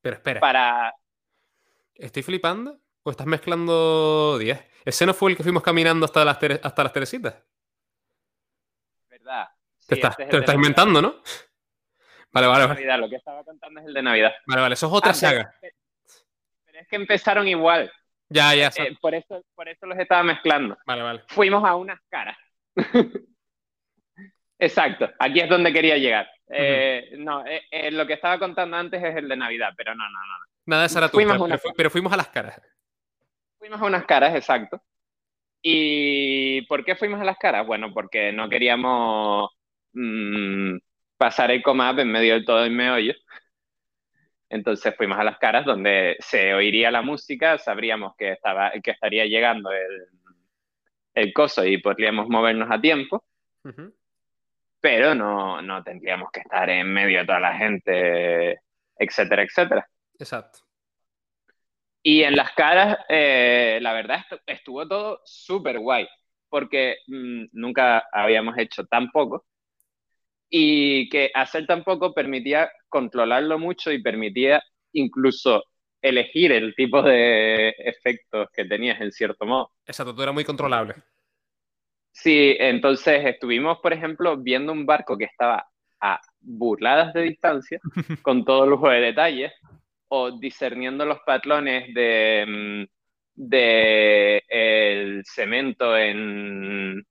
Pero espera. Para. Estoy flipando ¿O estás mezclando 10? Ese no fue el que fuimos caminando hasta las, hasta las Teresitas. Verdad. te, estás, este te estás inventando, ¿no? Vale, vale, vale. Lo que estaba contando es el de Navidad. Vale, vale, eso es otra ah, saga. Pero, es que empezaron igual. Ya, ya. Eh, por, eso, por eso los estaba mezclando. Vale, vale. Fuimos a unas caras. Exacto, aquí es donde quería llegar. Eh, no, eh, lo que estaba contando antes es el de Navidad, pero no, no, no. Nada de Zaratustra, pero, pero fuimos a las caras. Fuimos a unas caras, exacto. ¿Y por qué fuimos a las caras? Bueno, porque no queríamos mm, pasar el comap en medio del todo y meollo. Entonces fuimos a las caras donde se oiría la música, sabríamos que, estaba, que estaría llegando el, el coso y podríamos movernos a tiempo, pero no, no tendríamos que estar en medio de toda la gente, etcétera, etcétera. Exacto. Y en las caras, eh, la verdad, estuvo todo súper guay, porque mm, nunca habíamos hecho tan poco y que hacer tan poco permitía controlarlo mucho y permitía incluso elegir el tipo de efectos que tenías en cierto modo. Exacto, todo era muy controlable. Sí, entonces estuvimos, por ejemplo, viendo un barco que estaba a burladas de distancia, con todo lujo de detalles, o discerniendo los patrones de, mm, de el cemento en,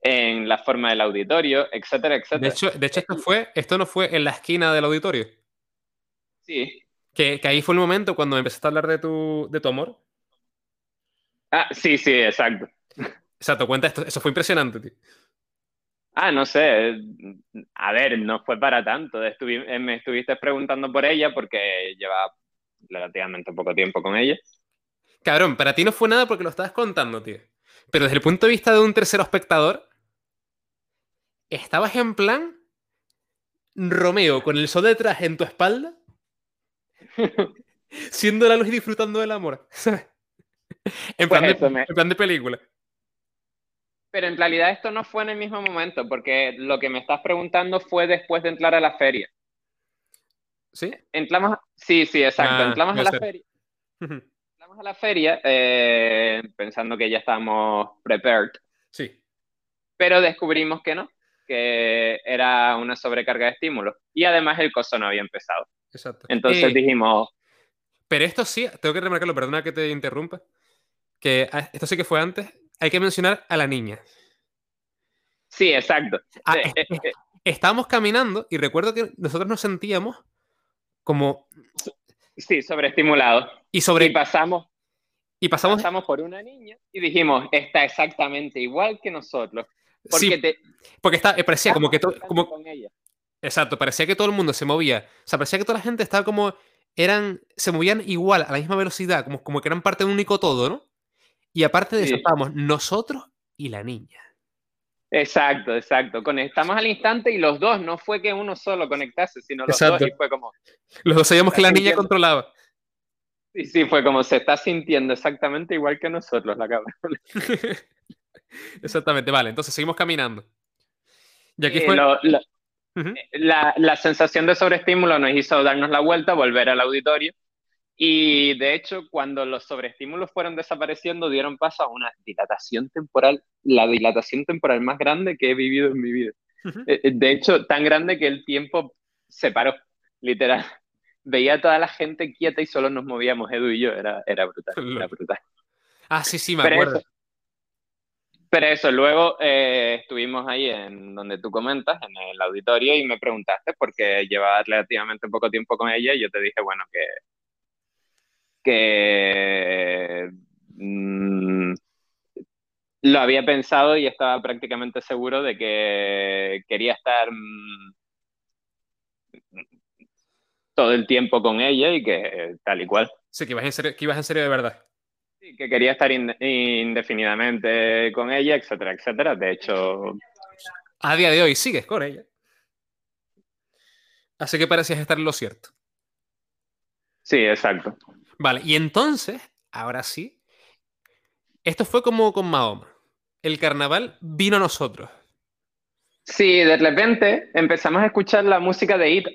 en la forma del auditorio, etcétera, etcétera. De hecho, de hecho esto, fue, esto no fue en la esquina del auditorio. Sí. Que, que ahí fue el momento cuando empezaste a hablar de tu, de tu amor. Ah, sí, sí, exacto. Exacto, cuenta esto. Eso fue impresionante, tío. Ah, no sé. A ver, no fue para tanto. Estuvi- eh, me estuviste preguntando por ella porque llevaba relativamente poco tiempo con ella. Cabrón, para ti no fue nada porque lo estabas contando, tío. Pero desde el punto de vista de un tercero espectador, estabas en plan Romeo con el sol detrás en tu espalda, siendo la luz y disfrutando del amor. ¿sabes? En Pues plan, de, eso me- en plan de película. Pero en realidad esto no fue en el mismo momento, porque lo que me estás preguntando fue después de entrar a la feria. ¿Sí? Entramos, sí, sí, exacto. Ah, entramos a la feria. Entramos a la feria eh, pensando que ya estábamos prepared, sí. pero descubrimos que no, que era una sobrecarga de estímulos. Y además el coso no había empezado. Exacto. Entonces Eh, dijimos, Pero esto sí, tengo que remarcarlo, perdona que te interrumpa. Que ah, esto sí que fue antes. Hay que mencionar a la niña. sí, exacto. Ah, es- Estábamos caminando y recuerdo que nosotros nos sentíamos como. sí, sobreestimulados. Y sobre. Y pasamos, Y pasamos. pasamos por una niña y dijimos, está exactamente igual que nosotros. Porque Sí, te, porque está, eh, parecía como que. to- estamos como, con ella. exacto, parecía que todo el mundo se movía. O sea, parecía que toda la gente estaba como. Eran. Se movían igual, a la misma velocidad, como, como que eran parte de un único todo, ¿no? Y aparte de eso, Sí. estábamos nosotros y la niña. Exacto, exacto. Conectamos al instante y los dos, no fue que uno solo conectase, sino los Exacto. dos y fue como, Los dos sabíamos que la niña controlaba. sí, sí, fue como se está sintiendo exactamente igual que nosotros la cabra. Exactamente, vale. Entonces seguimos caminando. Y aquí Eh, lo- Ujú. la, la sensación de sobreestímulo nos hizo darnos la vuelta, volver al auditorio. Y de hecho, cuando los sobreestímulos fueron desapareciendo, dieron paso a una dilatación temporal, la dilatación temporal más grande que he vivido en mi vida. Eh, eh, De hecho, tan grande que el tiempo se paró, literal. Veía a toda la gente quieta y solo nos movíamos, Edu y yo. Era, era brutal, era brutal. Ah, sí, sí, me Pero acuerdo. eso, pero eso, luego eh, estuvimos ahí en donde tú comentas, en el auditorio, y me preguntaste porque llevaba relativamente poco tiempo con ella y yo te dije, bueno, que, que mm, lo había pensado y estaba prácticamente seguro de que quería estar mm, todo el tiempo con ella y que tal y cual. Sí, que ibas en serio, que ibas en serio de verdad. Sí, que quería estar inde- indefinidamente con ella, etcétera, etcétera. De hecho, A día de hoy sigues con ella. Así que parecías estar en lo cierto. sí, exacto. Vale, y entonces, ahora sí, esto fue como con Mahoma. El carnaval vino a nosotros. Sí, de repente empezamos a escuchar la música de It.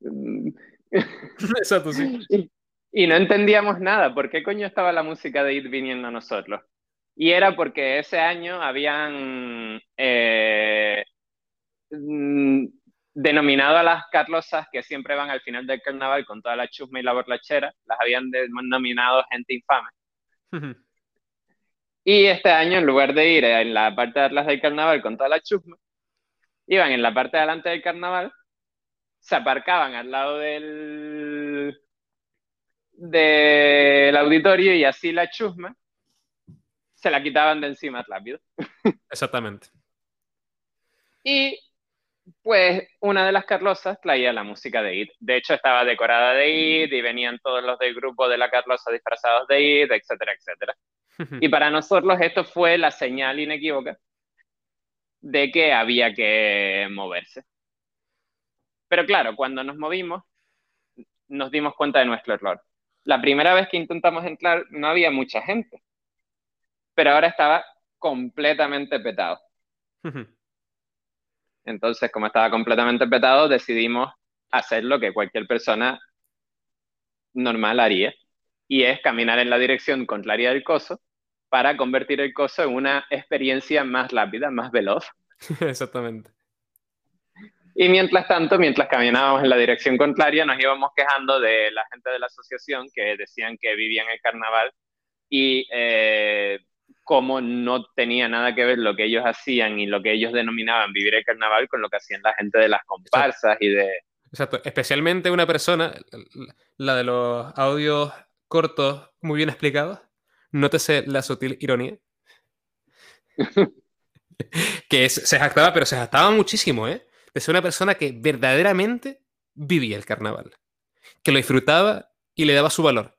Exacto, sí. Y, y no entendíamos nada. ¿Por qué coño estaba la música de It viniendo a nosotros? Y era porque ese año habían eh, mm, denominado a las carlosas que siempre van al final del carnaval con toda la chusma y la borrachera, las habían denominado gente infame. Y este año, en lugar de ir en la parte de atrás del carnaval con toda la chusma, iban en la parte de adelante del carnaval, se aparcaban al lado del, del auditorio y así la chusma se la quitaban de encima rápido. Exactamente. Y pues una de las carlosas traía la música de IT. De hecho, estaba decorada de IT y venían todos los del grupo de la carlosa disfrazados de IT, etcétera, etcétera. Y para nosotros esto fue la señal inequívoca de que había que moverse. Pero claro, cuando nos movimos, nos dimos cuenta de nuestro error. La primera vez que intentamos entrar no había mucha gente, pero ahora estaba completamente petado. Entonces, como estaba completamente petado, decidimos hacer lo que cualquier persona normal haría, y es caminar en la dirección contraria del coso para convertir el coso en una experiencia más rápida, más veloz. Exactamente. Y mientras tanto, mientras caminábamos en la dirección contraria, nos íbamos quejando de la gente de la asociación que decían que vivían el carnaval y eh, cómo no tenía nada que ver lo que ellos hacían y lo que ellos denominaban vivir el carnaval con lo que hacían la gente de las comparsas y de... Exacto, especialmente una persona, la de los audios cortos muy bien explicados, nótese la sutil ironía. que se jactaba, pero se jactaba muchísimo, ¿eh? De ser una persona que verdaderamente vivía el carnaval, que lo disfrutaba y le daba su valor.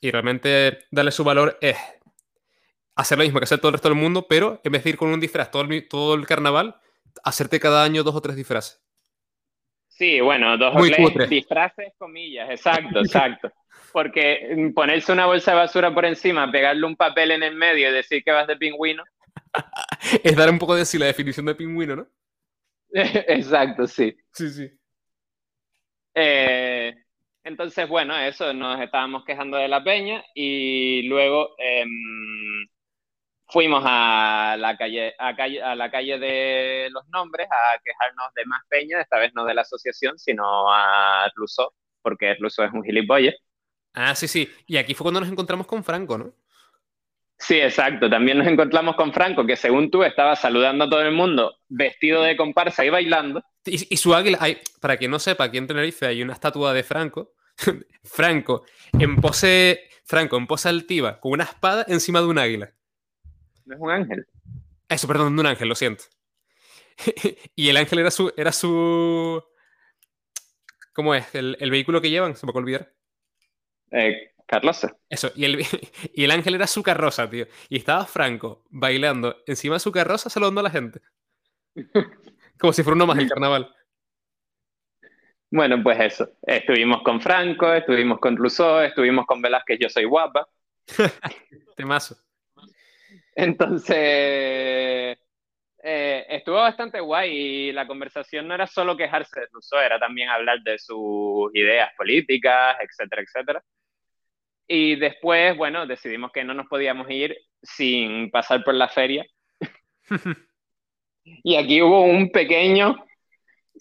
Y realmente darle su valor es hacer lo mismo que hacer todo el resto del mundo, pero en vez de ir con un disfraz todo el, todo el carnaval, hacerte cada año dos o tres disfraces. Sí, bueno, dos o tres disfraces, comillas, exacto, exacto. Porque ponerse una bolsa de basura por encima, pegarle un papel en el medio y decir que vas de pingüino. es dar un poco de sí la definición de pingüino, ¿no? exacto, sí. Sí, sí. Eh, entonces, bueno, eso, nos estábamos quejando de la peña y luego em, fuimos a la calle, a calle, a la calle de los nombres a quejarnos de más peña, esta vez no de la asociación, sino a Rousseau, porque Rousseau es un gilipollas. Ah, sí, sí. Y aquí fue cuando nos encontramos con Franco, ¿no? Sí, exacto. También nos encontramos con Franco, que según tú estaba saludando a todo el mundo vestido de comparsa y bailando. Y, su águila, hay, para quien no sepa, aquí en Tenerife hay una estatua de Franco. Franco en pose, Franco en pose altiva, con una espada encima de un águila. No es un ángel. Eso, perdón, de un ángel, lo siento. y el ángel era su, era su, ¿cómo es? El, vehículo que llevan, se me puede olvidar. Eh, carroza. Eso, y el, y el ángel era su carroza, tío. Y estaba Franco bailando encima de su carroza saludando a la gente. Como si fuera uno más el carnaval. Bueno, pues eso. Estuvimos con Franco, estuvimos con Rousseau, estuvimos con Velázquez, yo soy guapa. Temazo. Entonces, eh, estuvo bastante guay y la conversación no era solo quejarse de Rousseau, era también hablar de sus ideas políticas, etcétera, etcétera. Y después, bueno, decidimos que no nos podíamos ir sin pasar por la feria. y aquí hubo un pequeño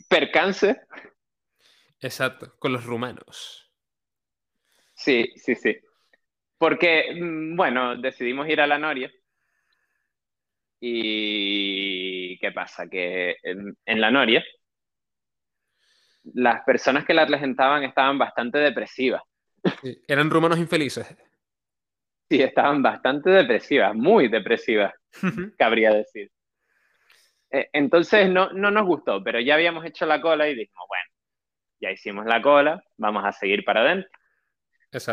percance. Exacto, con los rumanos. Sí, sí, sí. Porque, mm, bueno, decidimos ir a la Noria y ¿qué pasa? Que en, la Noria, las personas que la regentaban estaban bastante depresivas. eran rumanos infelices. Sí, estaban bastante depresivas, muy depresivas, cabría decir. E, entonces no, no nos gustó, pero ya habíamos hecho la cola y dijimos, bueno, ya hicimos la cola, vamos a seguir para adentro.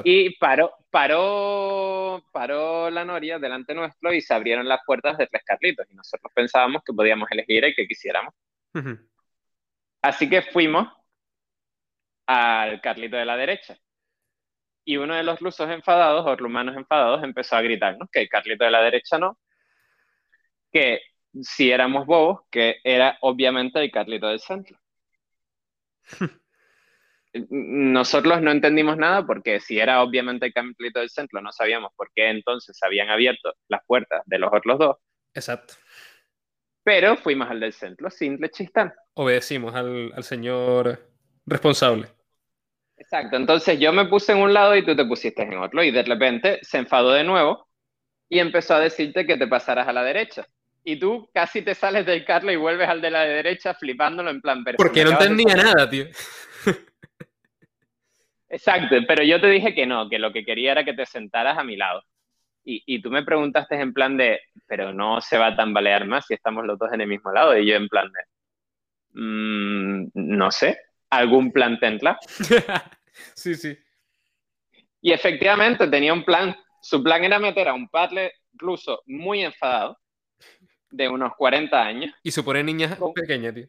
Y paró, paró, paró la noria delante nuestro y se abrieron las puertas de tres carlitos y nosotros pensábamos que podíamos elegir el que quisiéramos. Así que fuimos al carlito de la derecha. Y uno de los rusos enfadados o rumanos enfadados empezó a gritarnos que el carlito de la derecha no, que si éramos bobos, que era obviamente el carlito del centro. nosotros no entendimos nada porque si era obviamente el del centro, no sabíamos por qué entonces habían abierto las puertas de los otros dos. Exacto. Pero fuimos al del centro sin lechistán. Obedecimos al, al señor responsable. Exacto, entonces yo me puse en un lado y tú te pusiste en otro y de repente se enfadó de nuevo y empezó a decirte que te pasaras a la derecha. Y tú casi te sales del carro y vuelves al de la derecha flipándolo en plan... Porque no entendía nada, tío. Exacto, pero yo te dije que no, que lo que quería era que te sentaras a mi lado. Y, tú me preguntaste en plan de, pero no se va a tambalear más si estamos los dos en el mismo lado. Y yo en plan de, mm, no sé, ¿algún plan tendrá? sí, sí. Y efectivamente tenía un plan. Su plan era meter a un padre ruso muy enfadado, de unos 40 años. Y supone niña pequeña, tío.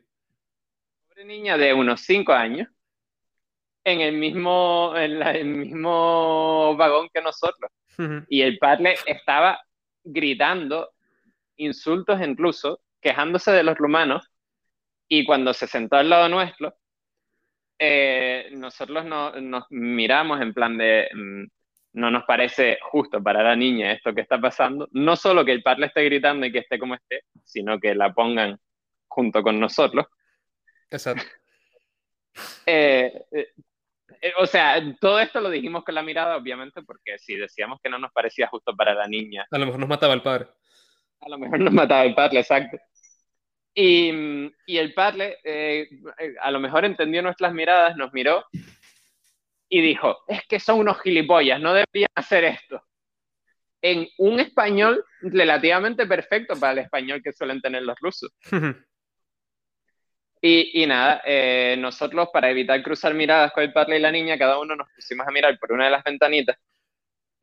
Una niña de unos 5 años en el mismo, en el mismo vagón que nosotros. Y el padre estaba gritando insultos incluso, quejándose de los rumanos. Y cuando se sentó al lado nuestro, eh, nosotros no, nos miramos en plan de, mm, no nos parece justo para la niña esto que está pasando. No solo que el padre esté gritando y que esté como esté, sino que la pongan junto con nosotros. Exacto. Eh, Eh, o sea, todo esto lo dijimos con la mirada, obviamente, porque si decíamos que no nos parecía justo para la niña. A lo mejor nos mataba el padre. A lo mejor nos mataba el padre, exacto. Y, y el padre, eh, a lo mejor entendió nuestras miradas, nos miró y dijo, es que son unos gilipollas, no deberían hacer esto. En un español relativamente perfecto para el español que suelen tener los rusos. y, y, nada, eh, nosotros para evitar cruzar miradas con el padre y la niña, cada uno nos pusimos a mirar por una de las ventanitas.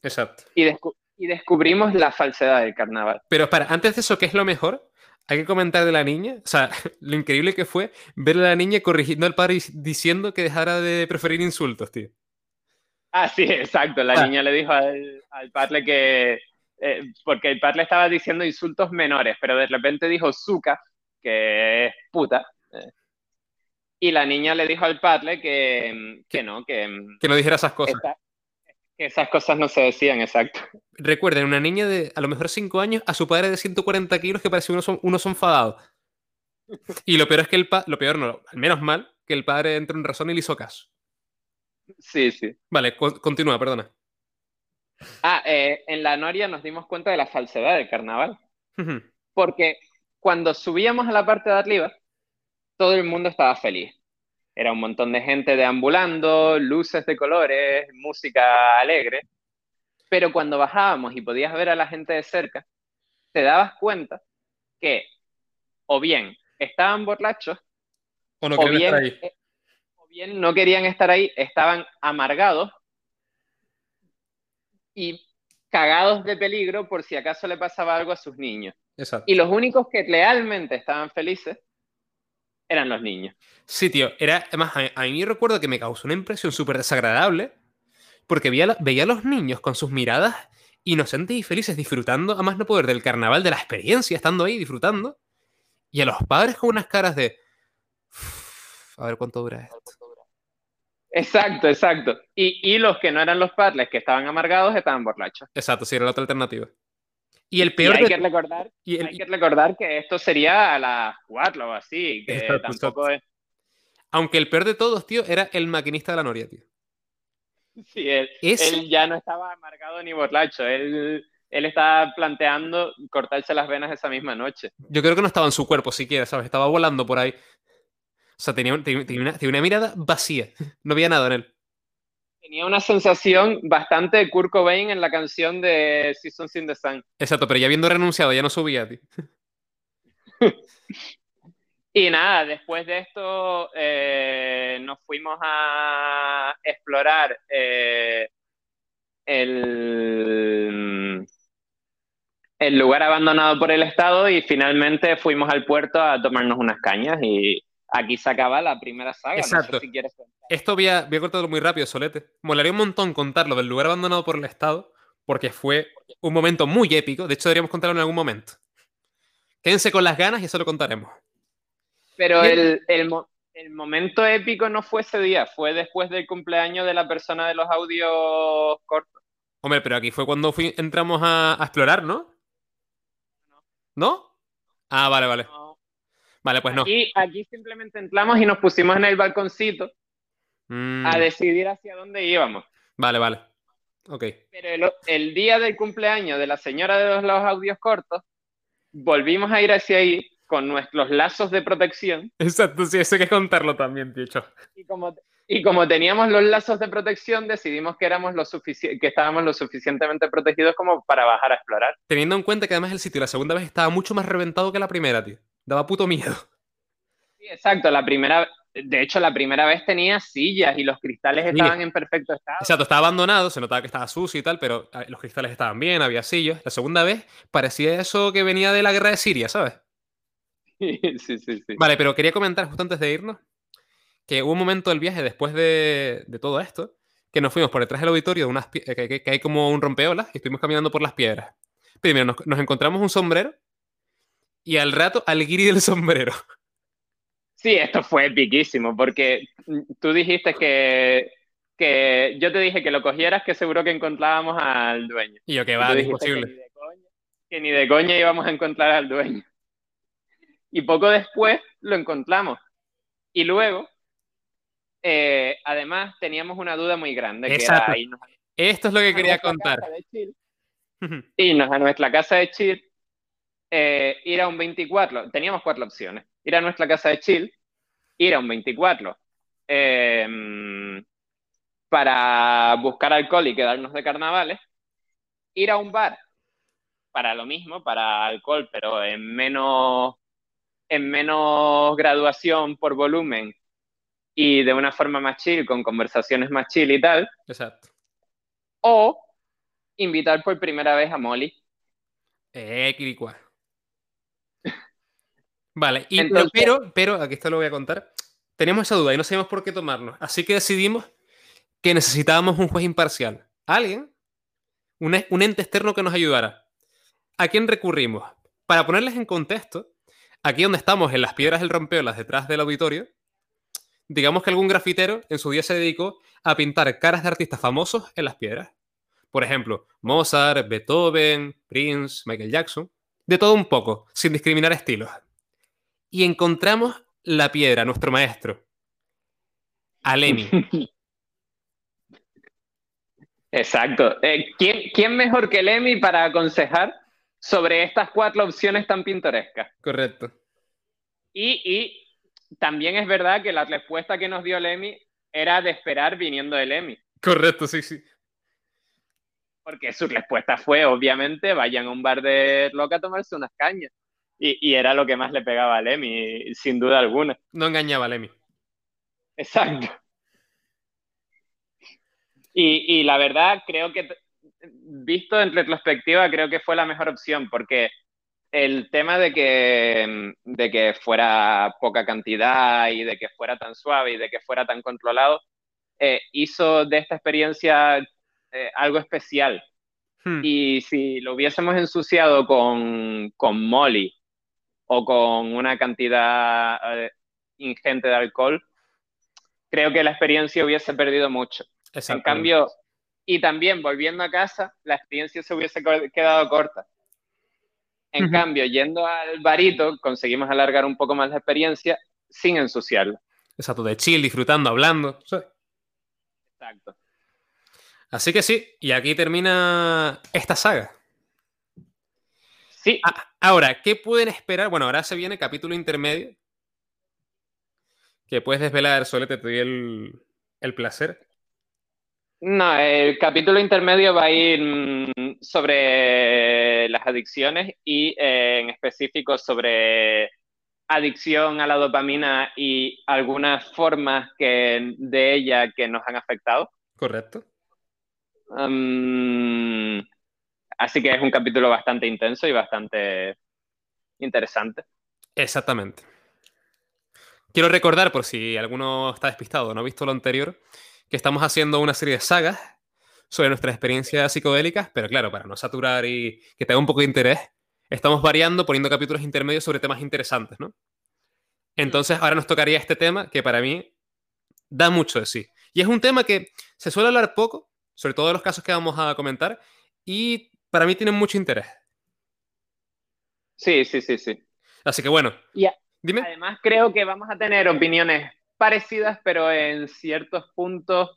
Exacto. Y, descu y descubrimos la falsedad del carnaval. Pero para, antes de eso, ¿qué es lo mejor? Hay que comentar de la niña, o sea, lo increíble que fue ver a la niña corrigiendo al padre diciendo que dejara de preferir insultos, tío. Ah, sí, exacto. La ah. niña le dijo al, al padre que, eh, porque el padre estaba diciendo insultos menores, pero de repente dijo suca, que es puta. Y la niña le dijo al padre que, que no, que... Que no dijera esas cosas. que esas cosas no se decían, exacto. Recuerden, una niña de a lo mejor 5 años a su padre de 140 kilos que parece uno son, uno son fadados. Y lo peor es que el padre, lo peor no, al menos mal, que el padre entró en razón y le hizo caso. Sí, sí. Vale, continúa, perdona. Ah, eh, en la Noria nos dimos cuenta de la falsedad del carnaval. Porque cuando subíamos a la parte de arriba, todo el mundo estaba feliz. Era un montón de gente deambulando, luces de colores, música alegre. Pero cuando bajábamos y podías ver a la gente de cerca, te dabas cuenta que o bien estaban borrachos o, no o bien, ahí. Eh, bien no querían estar ahí, estaban amargados y cagados de peligro por si acaso le pasaba algo a sus niños. Y los únicos que realmente estaban felices eran los niños. Sí, tío. Era, además, a, mí recuerdo que me causó una impresión súper desagradable porque veía, veía a los niños con sus miradas inocentes y felices disfrutando, a más no poder, del carnaval, de la experiencia, estando ahí disfrutando. Y a los padres con unas caras de... A ver cuánto dura esto. Exacto, exacto. Y, los que no eran los padres, que estaban amargados, estaban borrachos. Exacto, sí, era la otra alternativa. Y el peor. hay, que recordar, hay que recordar que esto sería a las cuatro o así, que tampoco es. Aunque el peor de todos, tío, era el maquinista de la Noria, tío. Sí, él, él ya no estaba amargado ni borracho. Él, él estaba planteando cortarse las venas esa misma noche. Yo creo que no estaba en su cuerpo siquiera, ¿sabes? Estaba volando por ahí. O sea, tenía, una, mirada vacía. No había nada en él. Tenía una sensación bastante de Kurt Cobain en la canción de Seasons in the Sun. Exacto, pero ya habiendo renunciado, ya no subía, tío. y nada, después de esto eh, nos fuimos a explorar eh, el, el lugar abandonado por el Estado y finalmente fuimos al puerto a tomarnos unas cañas y aquí se acaba la primera saga. Exacto. Esto voy a, voy a cortarlo muy rápido, Solete. Molaría un montón contarlo del lugar abandonado por el Estado, porque fue un momento muy épico. De hecho, deberíamos contarlo en algún momento. Quédense con las ganas y eso lo contaremos. Pero el, el, momento épico no fue ese día, fue después del cumpleaños de la persona de los audios cortos. Hombre, pero aquí fue cuando entramos a, explorar, ¿no? ¿no? ¿No? Ah, vale, vale. Vale, pues no. Y aquí simplemente entramos y nos pusimos en el balconcito a mm. decidir hacia dónde íbamos. Vale, vale. Ok. Pero el, día del cumpleaños de la señora de los, los audios cortos, volvimos a ir hacia ahí con nuestros lazos de protección. Exacto, sí, eso hay que contarlo también. Y como, y como teníamos los lazos de protección, decidimos que, éramos lo que estábamos lo suficientemente protegidos como para bajar a explorar. Teniendo en cuenta que además el sitio la segunda vez estaba mucho más reventado que la primera, tío. Daba puto miedo. Sí, exacto. La primera, de hecho, la primera vez tenía sillas y los cristales estaban en perfecto estado. Exacto, estaba abandonado, se notaba que estaba sucio y tal, pero ah, los cristales estaban bien, había sillas. La segunda vez parecía eso que venía de la guerra de Siria, ¿sabes? Sí, sí, sí. Vale, pero quería comentar justo antes de irnos que hubo un momento del viaje después de, todo esto que nos fuimos por detrás del auditorio de unas que, hay como un rompeolas y estuvimos caminando por las piedras. Primero nos, nos encontramos un sombrero y al rato al guiri del sombrero. Sí, esto fue epiquísimo, porque tú dijiste que, que yo te dije que lo cogieras, que seguro que encontrábamos al dueño. Y yo que va, es imposible. Que ni, de coña, íbamos a encontrar al dueño. Y poco después lo encontramos. Y luego, eh, además teníamos una duda muy grande. Que era Esto es lo que quería contar. chill, irnos a nuestra casa de chill, eh, ir a un 24, teníamos cuatro opciones, ir a nuestra casa de chill, ir a un 24 eh, para buscar alcohol y quedarnos de carnavales, ir a un bar para lo mismo, para alcohol, pero en menos, en menos graduación por volumen y de una forma más chill, con conversaciones más chill y tal, Exacto. o invitar por primera vez a Molly. Eh. Vale, y, Entonces- pero, pero, aquí esto lo voy a contar. Teníamos esa duda y no sabíamos por qué tomarnos. Así que decidimos que necesitábamos un juez imparcial. Alguien, un, un ente externo que nos ayudara. ¿A quién recurrimos? Para ponerles en contexto, aquí donde estamos, en las piedras del rompeolas, detrás del auditorio, digamos que algún grafitero en su día se dedicó a pintar caras de artistas famosos en las piedras. Por ejemplo, Mozart, Beethoven, Prince, Michael Jackson. De todo un poco, sin discriminar estilos. Y encontramos la piedra, nuestro maestro. A Lemmy. Exacto. Eh, ¿quién, quién mejor que Lemmy para aconsejar sobre estas cuatro opciones tan pintorescas? Correcto. Y, y también es verdad que la respuesta que nos dio Lemmy era de esperar viniendo de Lemmy, Correcto, sí, sí. porque su respuesta fue, obviamente, vayan a un bar de loca a tomarse unas cañas. Y, y era lo que más le pegaba a Lemmy, sin duda alguna. No engañaba a Lemmy. Exacto. Y, y la verdad, creo que, visto en retrospectiva, creo que fue la mejor opción, porque el tema de que, de que fuera poca cantidad y de que fuera tan suave y de que fuera tan controlado, eh, hizo de esta experiencia eh, algo especial. Hmm. Y si lo hubiésemos ensuciado con, con Molly o con una cantidad eh, ingente de alcohol, creo que la experiencia hubiese perdido mucho. En cambio, y también volviendo a casa, la experiencia se hubiese quedado corta. En cambio, yendo al barito, conseguimos alargar un poco más la experiencia sin ensuciarla. Exacto, de chill, disfrutando, hablando. Sí. Exacto. Así que sí, y aquí termina esta saga. Sí, Ah, Ahora, ¿qué pueden esperar? Bueno, ahora se viene capítulo intermedio. Que puedes desvelar, Solete, te doy el, el placer. No, el capítulo intermedio va a ir mm, sobre las adicciones y eh, en específico sobre adicción a la dopamina y algunas formas que, de ella que nos han afectado. Correcto. Mm, así que es un capítulo bastante intenso y bastante interesante. Exactamente. Quiero recordar, por si alguno está despistado o no ha visto lo anterior, que estamos haciendo una serie de sagas sobre nuestras experiencias psicodélicas, pero claro, para no saturar y que tenga un poco de interés, estamos variando, poniendo capítulos intermedios sobre temas interesantes, ¿no? Entonces, ahora nos tocaría este tema que para mí da mucho de sí. Y es un tema que se suele hablar poco, sobre todo de los casos que vamos a comentar, y para mí tiene mucho interés. Sí, sí, sí, sí. Así que bueno, Y a- dime. además creo que vamos a tener opiniones parecidas, pero en ciertos puntos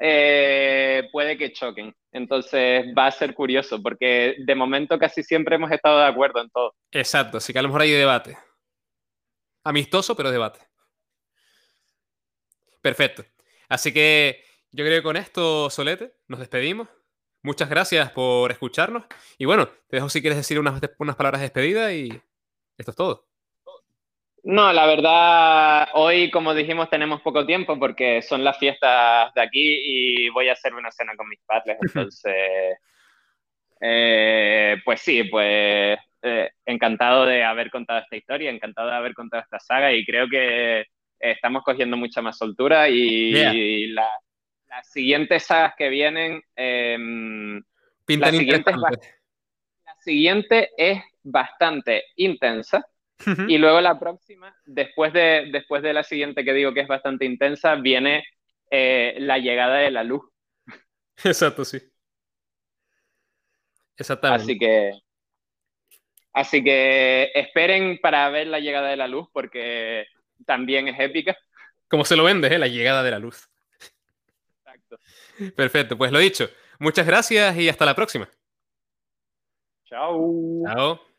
eh, puede que choquen. Entonces va a ser curioso, porque de momento casi siempre hemos estado de acuerdo en todo. Exacto, así que a lo mejor hay debate. Amistoso, pero debate. Perfecto. Así que yo creo que con esto, Solete, nos despedimos. Muchas gracias por escucharnos. Y bueno, te dejo si quieres decir unas, unas palabras de despedida y esto es todo. No, la verdad, hoy, como dijimos, tenemos poco tiempo porque son las fiestas de aquí y voy a hacer una cena con mis padres. Entonces, eh, pues sí, pues eh, encantado de haber contado esta historia, encantado de haber contado esta saga y creo que estamos cogiendo mucha más soltura y Yeah. la- las siguientes sagas que vienen, em, Pintan La siguiente es la siguiente es bastante intensa. Y luego la próxima, después de, después de la siguiente que digo que es bastante intensa, viene eh, la llegada de la luz. Exacto, sí. Exactamente. Así que, así que esperen para ver la llegada de la luz porque también es épica. Como se lo vendes, ¿eh? La llegada de la luz. Perfecto, pues lo dicho. Muchas gracias y hasta la próxima. Chao. Chao.